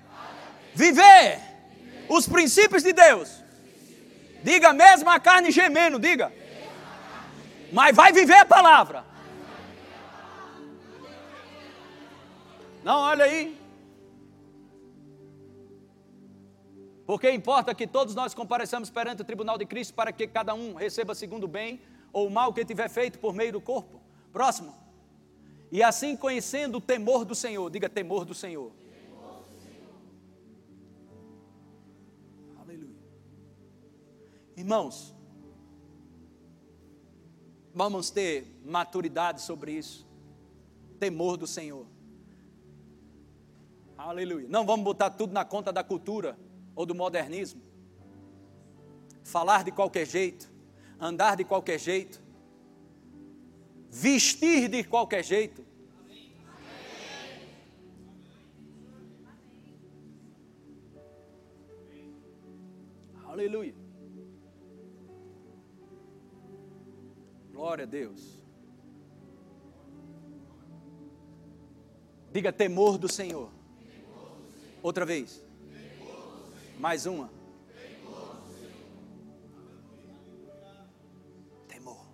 viver os princípios de Deus. Diga mesmo a carne gemendo, diga. Mas vai viver a palavra. Não, olha aí. Porque importa que todos nós compareçamos perante o tribunal de Cristo para que cada um receba segundo o bem ou o mal que tiver feito por meio do corpo. Próximo. E assim conhecendo o temor do Senhor, diga temor do Senhor. Temor do Senhor. Aleluia. Irmãos, vamos ter maturidade sobre isso. Temor do Senhor. Aleluia. Não vamos botar tudo na conta da cultura ou do modernismo. Falar de qualquer jeito, andar de qualquer jeito, vestir de qualquer jeito. Aleluia. Glória a Deus. Diga temor do Senhor. Outra vez. Mais uma. Temor.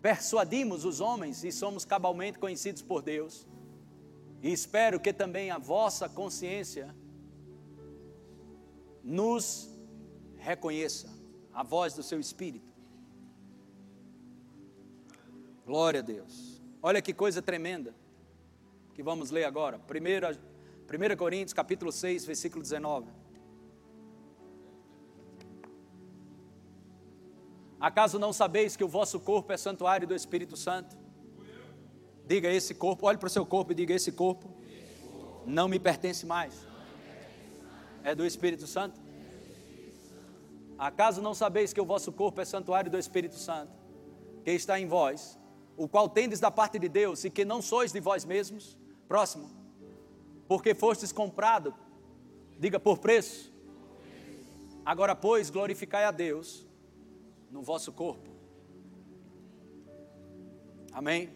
Persuadimos os homens e somos cabalmente conhecidos por Deus. E espero que também a vossa consciência nos reconheça a voz do seu espírito. Glória a Deus. Olha que coisa tremenda que vamos ler agora. 1, 1 Coríntios capítulo 6, versículo 19. Acaso não sabeis que o vosso corpo é santuário do Espírito Santo? Diga esse corpo, olhe para o seu corpo e diga: esse corpo não me pertence mais. É do Espírito Santo? Acaso não sabeis que o vosso corpo é santuário do Espírito Santo, que está em vós, o qual tendes da parte de Deus e que não sois de vós mesmos? Próximo. Porque fostes comprado, diga por preço. Agora, pois, glorificai a Deus no vosso corpo. Amém?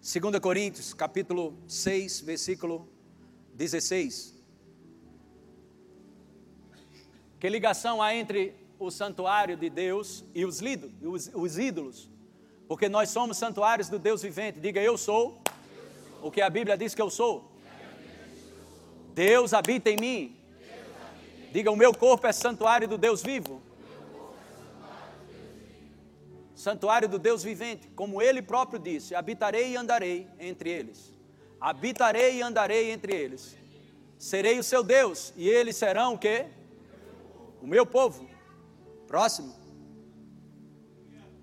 2 Coríntios, capítulo 6, versículo 16. Que ligação há entre o santuário de Deus e os, os ídolos? Porque nós somos santuários do Deus vivente. Diga, eu sou o que a Bíblia diz que eu sou. Deus habita em mim. Diga, o meu corpo é santuário do Deus vivo. Santuário do Deus vivente, como ele próprio disse: habitarei e andarei entre eles. Habitarei e andarei entre eles. Serei o seu Deus, e eles serão o quê? O meu povo. Próximo.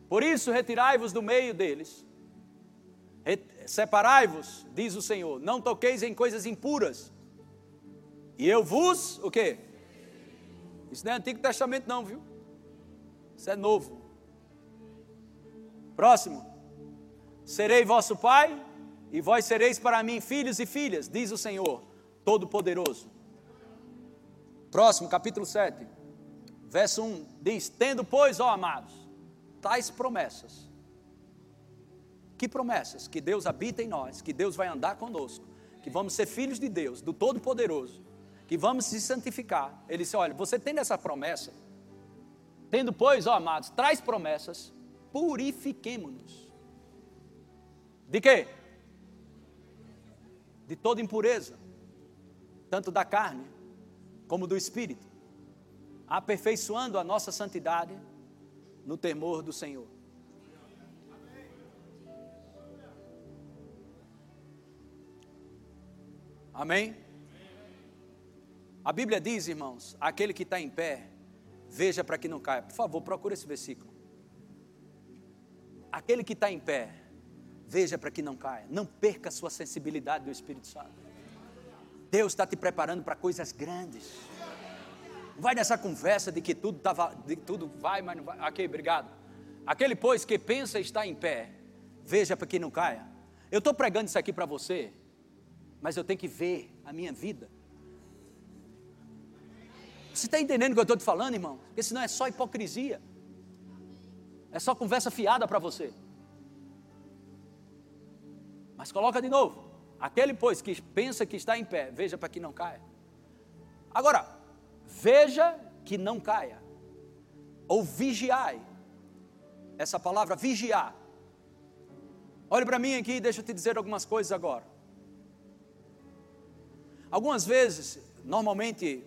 Por isso, retirai-vos do meio deles. Separai-vos, diz o Senhor, não toqueis em coisas impuras. E eu vos, o quê? Isso não é Antigo Testamento não, viu? Isso é novo. Próximo. Serei vosso pai, e vós sereis para mim filhos e filhas, diz o Senhor, Todo-Poderoso. Próximo, capítulo 7, verso 1, diz: Tendo, pois, ó amados, tais promessas. Que promessas? Que Deus habita em nós, que Deus vai andar conosco, que vamos ser filhos de Deus, do Todo-Poderoso, que vamos se santificar. Ele disse: Olha, você tem essa promessa, tendo, pois, ó amados, traz promessas, purifiquemo-nos. De quê? De toda impureza, tanto da carne como do espírito, aperfeiçoando a nossa santidade no temor do Senhor. Amém? A Bíblia diz, irmãos, aquele que está em pé, veja para que não caia. Por favor, procure esse versículo. Aquele que está em pé, veja para que não caia. Não perca a sua sensibilidade do Espírito Santo. Deus está te preparando para coisas grandes. Vai nessa conversa de que tudo, tava, de que tudo vai, mas não vai. Ok, obrigado. Aquele, pois, que pensa estar em pé, veja para que não caia. Eu estou pregando isso aqui para você, mas eu tenho que ver a minha vida. Você está entendendo o que eu estou te falando, irmão? Porque senão é só hipocrisia. É só conversa fiada para você. Mas coloca de novo. Aquele, pois, que pensa que está em pé, veja para que não caia. Agora, veja que não caia. Ou vigiai. Essa palavra vigiar. Olhe para mim aqui e deixa eu te dizer algumas coisas agora. Algumas vezes, normalmente,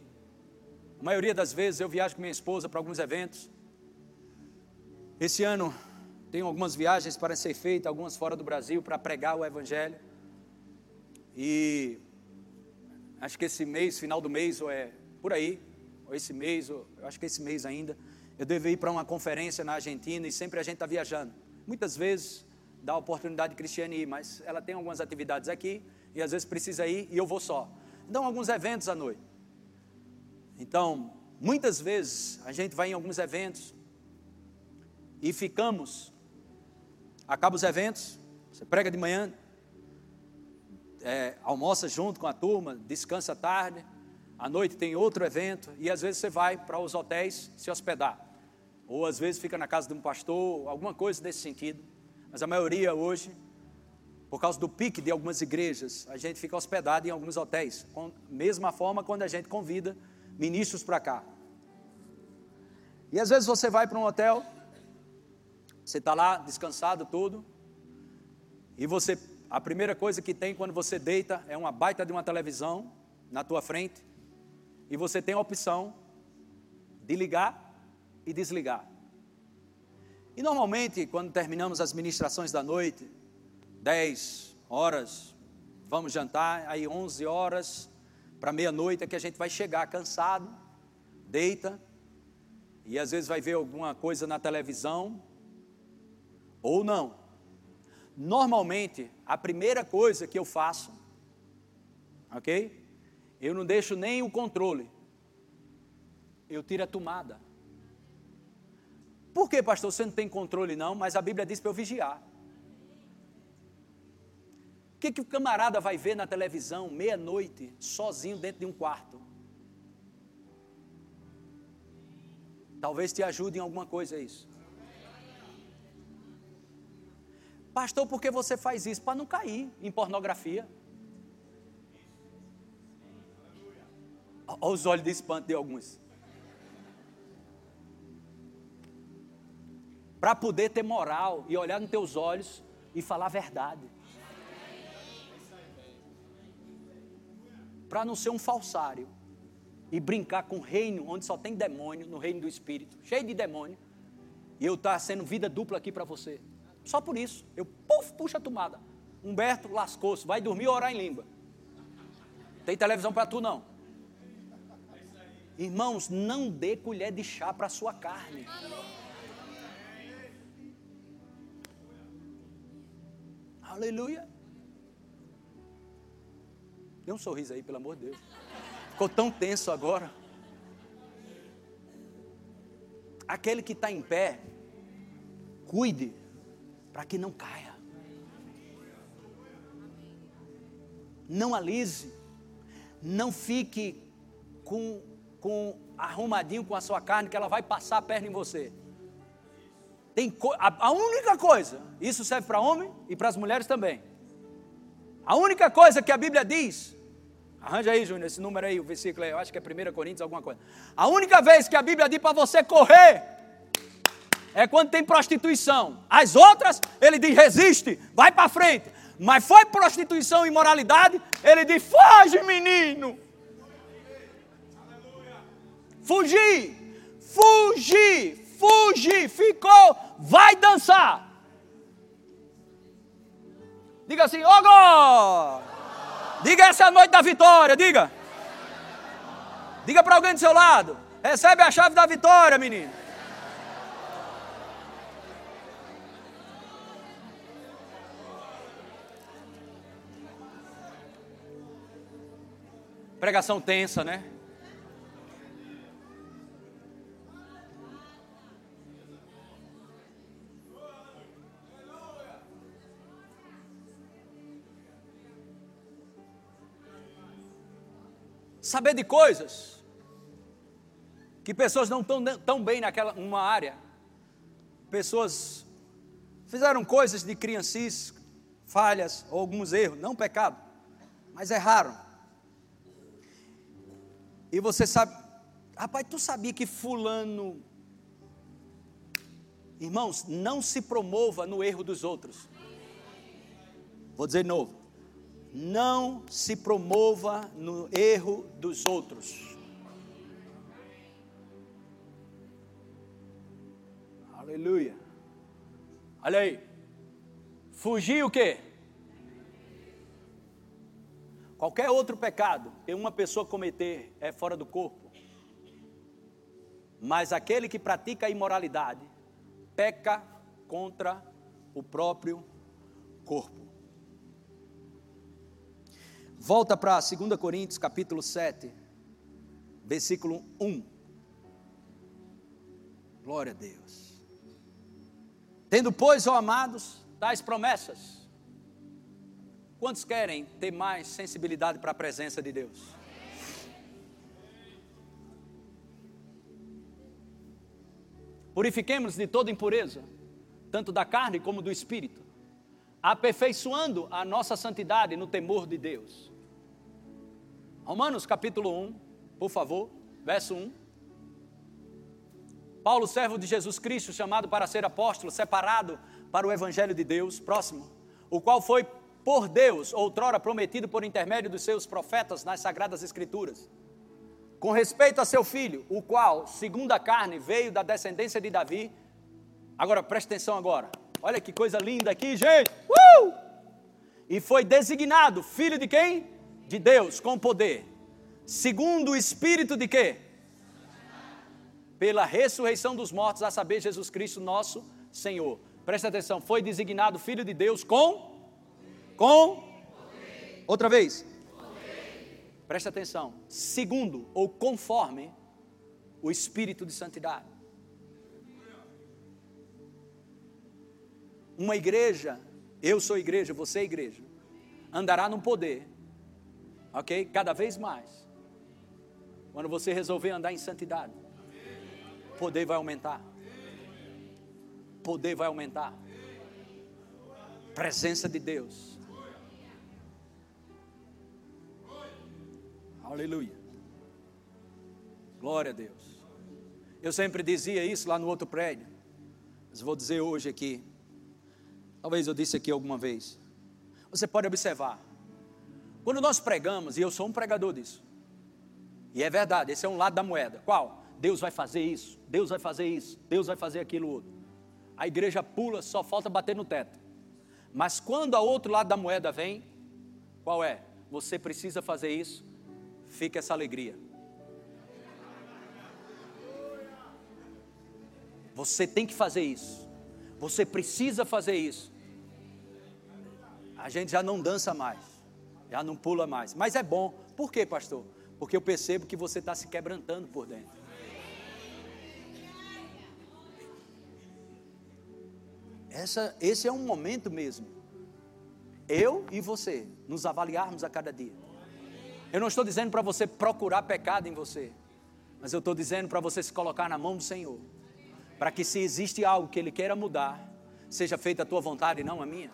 a maioria das vezes eu viajo com minha esposa para alguns eventos. Esse ano tenho algumas viagens para ser feitas, algumas fora do Brasil, para pregar o Evangelho. E acho que esse mês, final do mês, ou é por aí, ou esse mês, ou, eu acho que esse mês ainda, eu devo ir para uma conferência na Argentina e sempre a gente está viajando. Muitas vezes dá a oportunidade de Cristiane ir, mas ela tem algumas atividades aqui e às vezes precisa ir e eu vou só. Então, alguns eventos à noite. Então, muitas vezes a gente vai em alguns eventos e ficamos, acaba os eventos, você prega de manhã, é, almoça junto com a turma, descansa tarde, à noite tem outro evento e às vezes você vai para os hotéis se hospedar. Ou às vezes fica na casa de um pastor, alguma coisa desse sentido. Mas a maioria hoje por causa do pique de algumas igrejas, a gente fica hospedado em alguns hotéis. Com, mesma forma quando a gente convida ministros para cá. E às vezes você vai para um hotel, você está lá descansado tudo, e você, a primeira coisa que tem quando você deita é uma baita de uma televisão na tua frente, e você tem a opção de ligar e desligar. E normalmente, quando terminamos as ministrações da noite, 10 horas, vamos jantar, aí 11 horas para meia-noite é que a gente vai chegar cansado, deita, e às vezes vai ver alguma coisa na televisão, ou não. Normalmente, a primeira coisa que eu faço, ok? Eu não deixo nem o controle, eu tiro a tomada. Por que, pastor? Você não tem controle, não, mas a Bíblia diz para eu vigiar que, que o camarada vai ver na televisão meia-noite, sozinho dentro de um quarto? Talvez te ajude em alguma coisa isso. Pastor, por que você faz isso? Para não cair em pornografia. Olha os olhos de espanto de alguns. Para poder ter moral e olhar nos teus olhos e falar a verdade. para não ser um falsário e brincar com o reino onde só tem demônio, no reino do espírito, cheio de demônio, e eu estar tá sendo vida dupla aqui para você. Só por isso, eu puf, puxa a tomada. Humberto lascou-se, vai dormir ou orar em língua. Tem televisão para tu não. Irmãos, não dê colher de chá para a sua carne. Aleluia. Dê um sorriso aí, pelo amor de Deus. Ficou tão tenso agora. Aquele que está em pé, cuide para que não caia. Não alise. Não fique com, com arrumadinho com a sua carne, que ela vai passar a perna em você. Tem a, a única coisa, isso serve para homem e para as mulheres também. A única coisa que a Bíblia diz Arranja aí, Júnior, esse número aí, o versículo aí, eu acho que é 1 Coríntios, alguma coisa. A única vez que a Bíblia diz para você correr, é quando tem prostituição. As outras, ele diz: resiste, vai para frente. Mas foi prostituição e imoralidade, ele diz: foge, menino. Fugir, fugir, fugir, ficou, vai dançar. Diga assim, oh, Diga essa é a noite da vitória, diga. Diga para alguém do seu lado. Recebe a chave da vitória, menino. Pregação tensa, né? Saber de coisas que pessoas não estão tão bem naquela uma área. Pessoas fizeram coisas de criancis, falhas ou alguns erros, não pecado, mas erraram. E você sabe, rapaz, tu sabia que fulano Irmãos, não se promova no erro dos outros. Vou dizer de novo. Não se promova no erro dos outros. Aleluia. Olha aí. Fugir o quê? Qualquer outro pecado que uma pessoa cometer é fora do corpo. Mas aquele que pratica a imoralidade peca contra o próprio corpo. Volta para 2 Coríntios capítulo 7, versículo 1. Glória a Deus. Tendo, pois, ó amados, tais promessas, Quantos querem ter mais sensibilidade para a presença de Deus? Purifiquemos de toda impureza, tanto da carne como do espírito, aperfeiçoando a nossa santidade no temor de Deus. Romanos capítulo 1, por favor, verso 1. Paulo, servo de Jesus Cristo, chamado para ser apóstolo, separado para o evangelho de Deus, próximo, o qual foi por Deus, outrora prometido por intermédio dos seus profetas nas Sagradas Escrituras, com respeito a seu filho, o qual, segundo a carne, veio da descendência de Davi. Agora, preste atenção agora. Olha que coisa linda aqui, gente. Uh! E foi designado filho de quem? De Deus, com poder. Segundo o espírito de quê? Pela ressurreição dos mortos, a saber, Jesus Cristo, nosso Senhor. Preste atenção, foi designado filho de Deus com com? Outra vez. Preste atenção. Segundo ou conforme o Espírito de Santidade. Uma igreja, eu sou igreja, você é igreja, andará no poder, ok? Cada vez mais. Quando você resolver andar em santidade, poder vai aumentar. Poder vai aumentar. Presença de Deus Aleluia. Glória a Deus. Eu sempre dizia isso lá no outro prédio, mas vou dizer hoje aqui. Talvez eu disse aqui alguma vez. Você pode observar. Quando nós pregamos, e eu sou um pregador disso, e é verdade, esse é um lado da moeda. Qual? Deus vai fazer isso, Deus vai fazer isso, Deus vai fazer aquilo outro. A igreja pula, só falta bater no teto. Mas quando a outro lado da moeda vem, qual é? Você precisa fazer isso, fica essa alegria. Você tem que fazer isso. Você precisa fazer isso. A gente já não dança mais, já não pula mais. Mas é bom. Por quê, pastor? Porque eu percebo que você está se quebrantando por dentro. Essa, esse é um momento mesmo. Eu e você nos avaliarmos a cada dia. Eu não estou dizendo para você procurar pecado em você, mas eu estou dizendo para você se colocar na mão do Senhor, para que se existe algo que Ele queira mudar, seja feita a tua vontade e não a minha.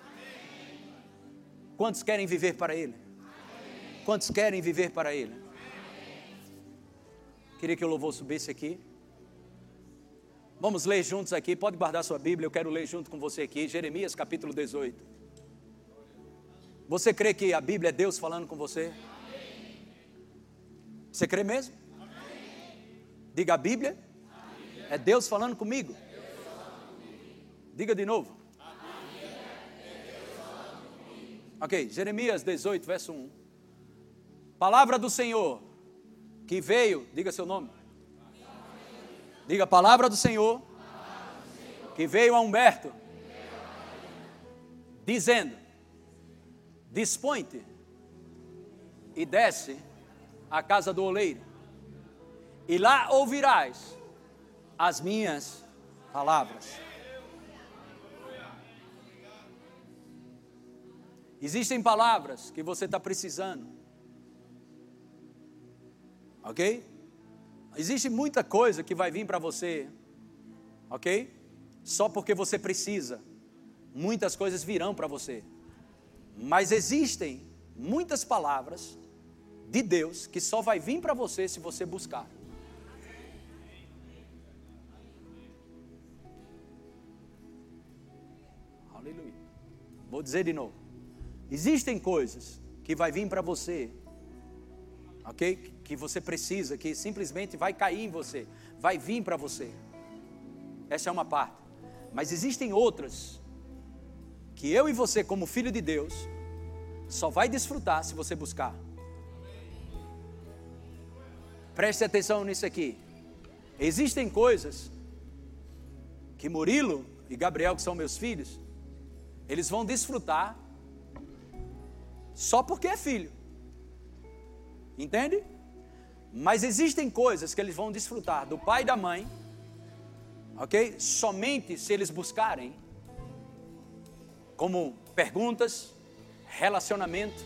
Quantos querem viver para Ele? Quantos querem viver para Ele? Queria que o louvor subisse aqui. Vamos ler juntos aqui. Pode guardar sua Bíblia, eu quero ler junto com você aqui. Jeremias capítulo 18. Você crê que a Bíblia é Deus falando com você? Você crê mesmo? Diga a Bíblia. É Deus falando comigo. Diga de novo. Ok, Jeremias 18, verso 1. Palavra do Senhor que veio, diga seu nome. Diga palavra do Senhor que veio a Humberto, dizendo: Dispõe-te e desce à casa do oleiro, e lá ouvirás as minhas palavras. Existem palavras que você está precisando. Ok? Existe muita coisa que vai vir para você. Ok? Só porque você precisa. Muitas coisas virão para você. Mas existem muitas palavras de Deus que só vai vir para você se você buscar. Aleluia. Vou dizer de novo. Existem coisas que vai vir para você, ok? Que você precisa, que simplesmente vai cair em você, vai vir para você. Essa é uma parte. Mas existem outras que eu e você, como filho de Deus, só vai desfrutar se você buscar. Preste atenção nisso aqui. Existem coisas que Murilo e Gabriel, que são meus filhos, eles vão desfrutar só porque é filho. Entende? Mas existem coisas que eles vão desfrutar do pai e da mãe, ok? Somente se eles buscarem, como perguntas, relacionamento.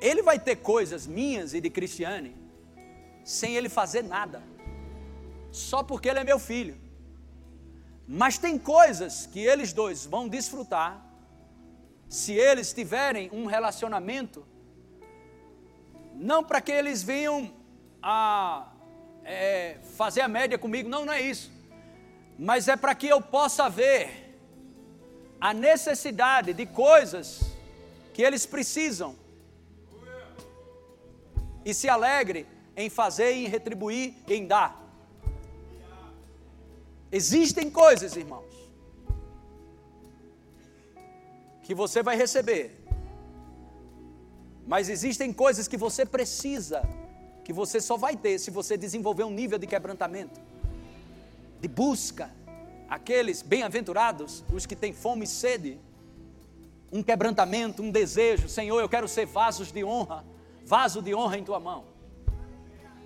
Ele vai ter coisas minhas e de Cristiane, sem ele fazer nada, só porque ele é meu filho. Mas tem coisas que eles dois vão desfrutar se eles tiverem um relacionamento, não para que eles venham a é, fazer a média comigo, não, não é isso, mas é para que eu possa ver a necessidade de coisas que eles precisam e se alegre em fazer, em retribuir, em dar. Existem coisas, irmãos, que você vai receber. Mas existem coisas que você precisa, que você só vai ter se você desenvolver um nível de quebrantamento, de busca. Aqueles bem-aventurados, os que têm fome e sede, um quebrantamento, um desejo. Senhor, eu quero ser vasos de honra, vaso de honra em tua mão.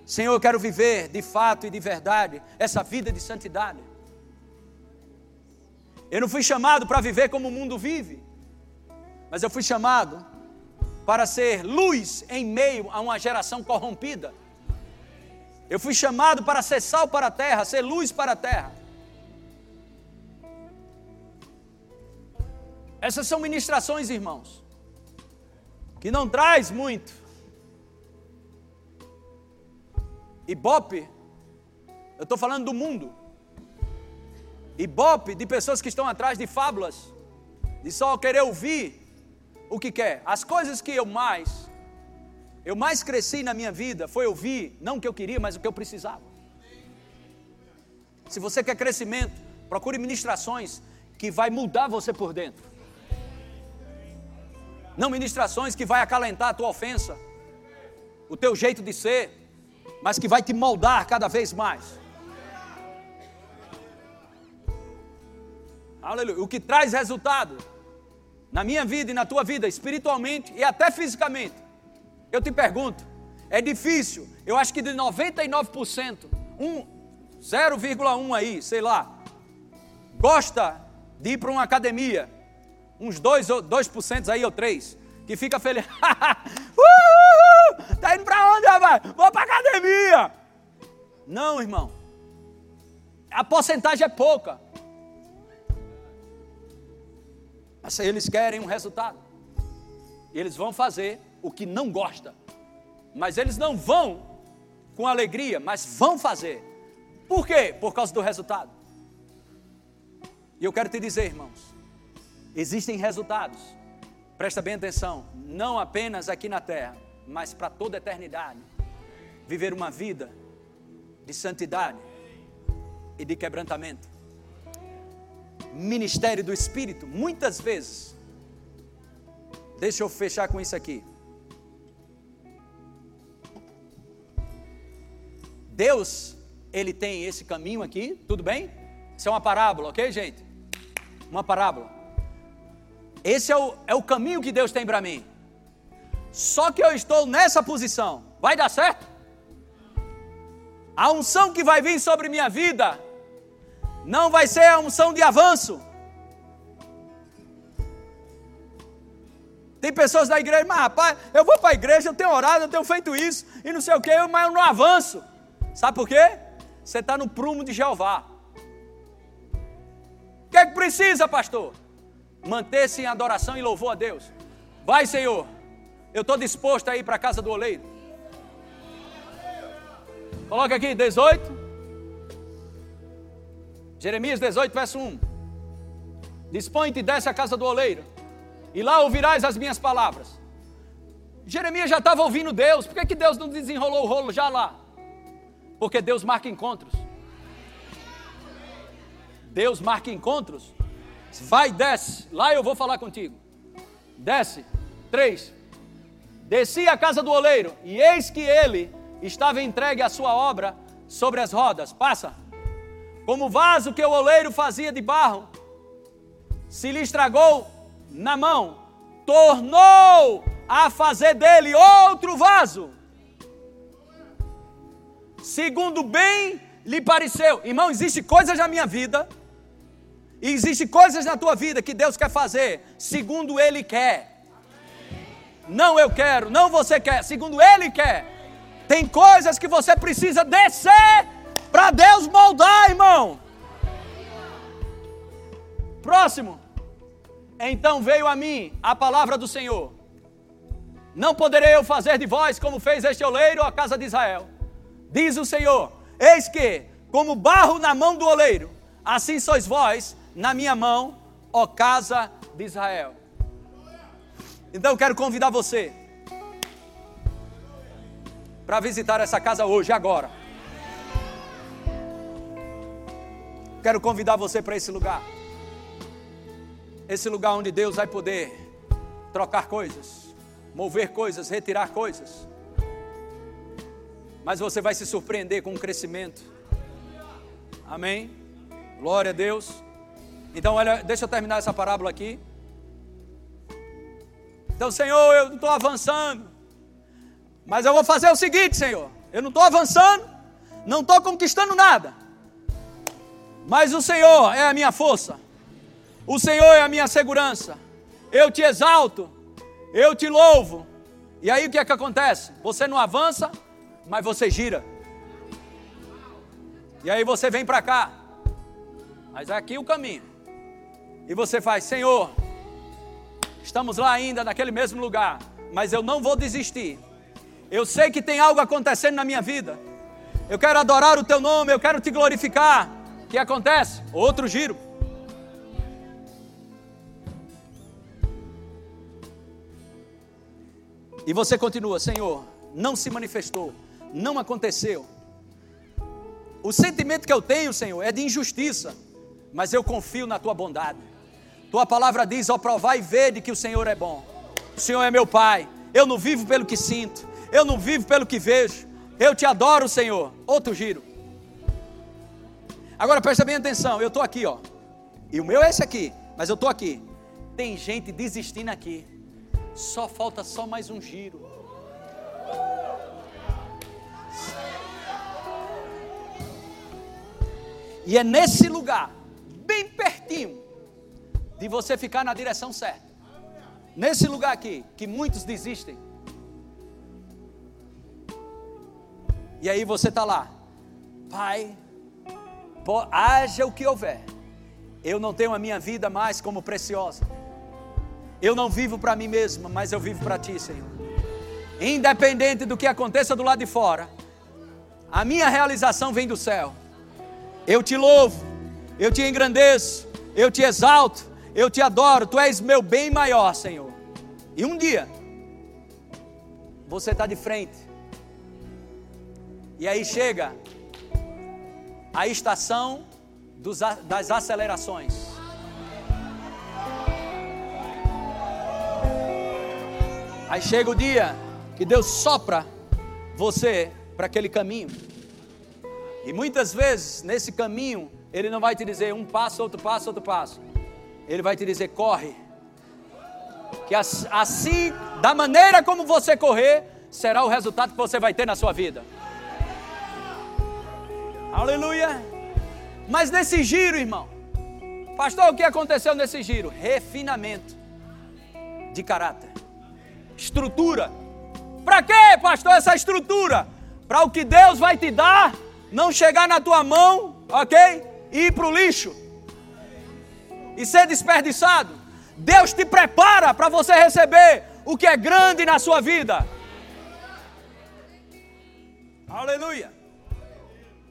Senhor, eu quero viver de fato e de verdade essa vida de santidade. Eu não fui chamado para viver como o mundo vive mas eu fui chamado para ser luz em meio a uma geração corrompida. Eu fui chamado para ser sal para a terra, ser luz para a terra. Essas são ministrações, irmãos, que não traz muito. Ibope, eu estou falando do mundo. Ibope de pessoas que estão atrás de fábulas, de só querer ouvir o que quer. As coisas que eu mais, eu mais cresci na minha vida foi ouvir, não o que eu queria, mas o que eu precisava. Se você quer crescimento, procure ministrações que vai mudar você por dentro. Não ministrações que vai acalentar a tua ofensa, o teu jeito de ser, mas que vai te moldar cada vez mais. Aleluia. O que traz resultado na minha vida e na tua vida, espiritualmente e até fisicamente. Eu te pergunto, é difícil, eu acho que de 99%, um 0,1 aí, sei lá, gosta de ir para uma academia, uns 2, 2% aí ou 3, que fica feliz. Uhul, tá indo para onde, rapaz? Vou para academia. Não, irmão. A porcentagem é pouca. Eles querem um resultado. E eles vão fazer o que não gosta. Mas eles não vão com alegria, mas vão fazer. Por quê? Por causa do resultado. E eu quero te dizer, irmãos, existem resultados. Presta bem atenção, não apenas aqui na terra, mas para toda a eternidade. Viver uma vida de santidade e de quebrantamento. Ministério do Espírito, muitas vezes. Deixa eu fechar com isso aqui. Deus, ele tem esse caminho aqui, tudo bem? Isso é uma parábola, ok, gente? Uma parábola. Esse é o, é o caminho que Deus tem para mim. Só que eu estou nessa posição. Vai dar certo? A unção que vai vir sobre minha vida não vai ser a unção de avanço. Tem pessoas da igreja, mas rapaz, eu vou para a igreja, eu tenho orado, eu tenho feito isso, e não sei o que, mas eu não avanço. Sabe por quê? Você está no prumo de Jeová. O que é que precisa, pastor? Manter-se em adoração e louvor a Deus. Vai, Senhor. Eu estou disposto a ir para a casa do oleiro. Coloca aqui, 18. Jeremias 18, verso 1. Dispõe-te e desce à casa do oleiro, e lá ouvirás as minhas palavras. Jeremias já estava ouvindo Deus, por que, que Deus não desenrolou o rolo já lá? Porque Deus marca encontros. Deus marca encontros. Vai, desce. Lá eu vou falar contigo. Desce. Três. Desci à casa do oleiro, e eis que ele estava entregue à sua obra sobre as rodas. Passa. Como vaso que o oleiro fazia de barro, se lhe estragou na mão, tornou a fazer dele outro vaso segundo bem lhe pareceu. Irmão, existe coisas na minha vida, e existe coisas na tua vida que Deus quer fazer segundo Ele quer. Não eu quero, não você quer, segundo Ele quer. Tem coisas que você precisa descer para Deus moldar, irmão. Próximo. Então veio a mim a palavra do Senhor. Não poderei eu fazer de vós como fez este oleiro à casa de Israel Diz o Senhor: Eis que, como barro na mão do oleiro, assim sois vós na minha mão, ó casa de Israel. Então eu quero convidar você para visitar essa casa hoje, agora. Quero convidar você para esse lugar. Esse lugar onde Deus vai poder trocar coisas, mover coisas, retirar coisas mas você vai se surpreender com o crescimento. Amém? Glória a Deus. Então, olha, deixa eu terminar essa parábola aqui. Então, Senhor, eu não estou avançando. Mas eu vou fazer o seguinte, Senhor. Eu não estou avançando, não estou conquistando nada. Mas o Senhor é a minha força. O Senhor é a minha segurança. Eu te exalto. Eu te louvo. E aí o que é que acontece? Você não avança, mas você gira. E aí você vem para cá. Mas é aqui o caminho. E você faz, Senhor, estamos lá ainda naquele mesmo lugar, mas eu não vou desistir. Eu sei que tem algo acontecendo na minha vida. Eu quero adorar o teu nome, eu quero te glorificar. O que acontece? Outro giro. E você continua, Senhor, não se manifestou não aconteceu. O sentimento que eu tenho, Senhor, é de injustiça, mas eu confio na tua bondade. Tua palavra diz: ó, provar e ver de que o Senhor é bom. O Senhor é meu Pai. Eu não vivo pelo que sinto, eu não vivo pelo que vejo. Eu te adoro, Senhor. Outro giro. Agora presta bem atenção, eu estou aqui, ó. E o meu é esse aqui, mas eu estou aqui. Tem gente desistindo aqui. Só falta só mais um giro. E é nesse lugar, bem pertinho, de você ficar na direção certa. Nesse lugar aqui, que muitos desistem. E aí você está lá, Pai, haja o que houver, eu não tenho a minha vida mais como preciosa. Eu não vivo para mim mesmo, mas eu vivo para Ti, Senhor. Independente do que aconteça do lado de fora, a minha realização vem do céu. Eu te louvo, eu te engrandeço, eu te exalto, eu te adoro, tu és meu bem maior, Senhor. E um dia, você está de frente, e aí chega a estação dos, das acelerações. Aí chega o dia que Deus sopra você para aquele caminho. E muitas vezes, nesse caminho, Ele não vai te dizer um passo, outro passo, outro passo. Ele vai te dizer: corre. Que assim, da maneira como você correr, será o resultado que você vai ter na sua vida. Aleluia. Mas nesse giro, irmão, pastor, o que aconteceu nesse giro? Refinamento de caráter, estrutura. Para quê, pastor, essa estrutura? Para o que Deus vai te dar não chegar na tua mão, ok? E ir para o lixo e ser desperdiçado. Deus te prepara para você receber o que é grande na sua vida. Aleluia.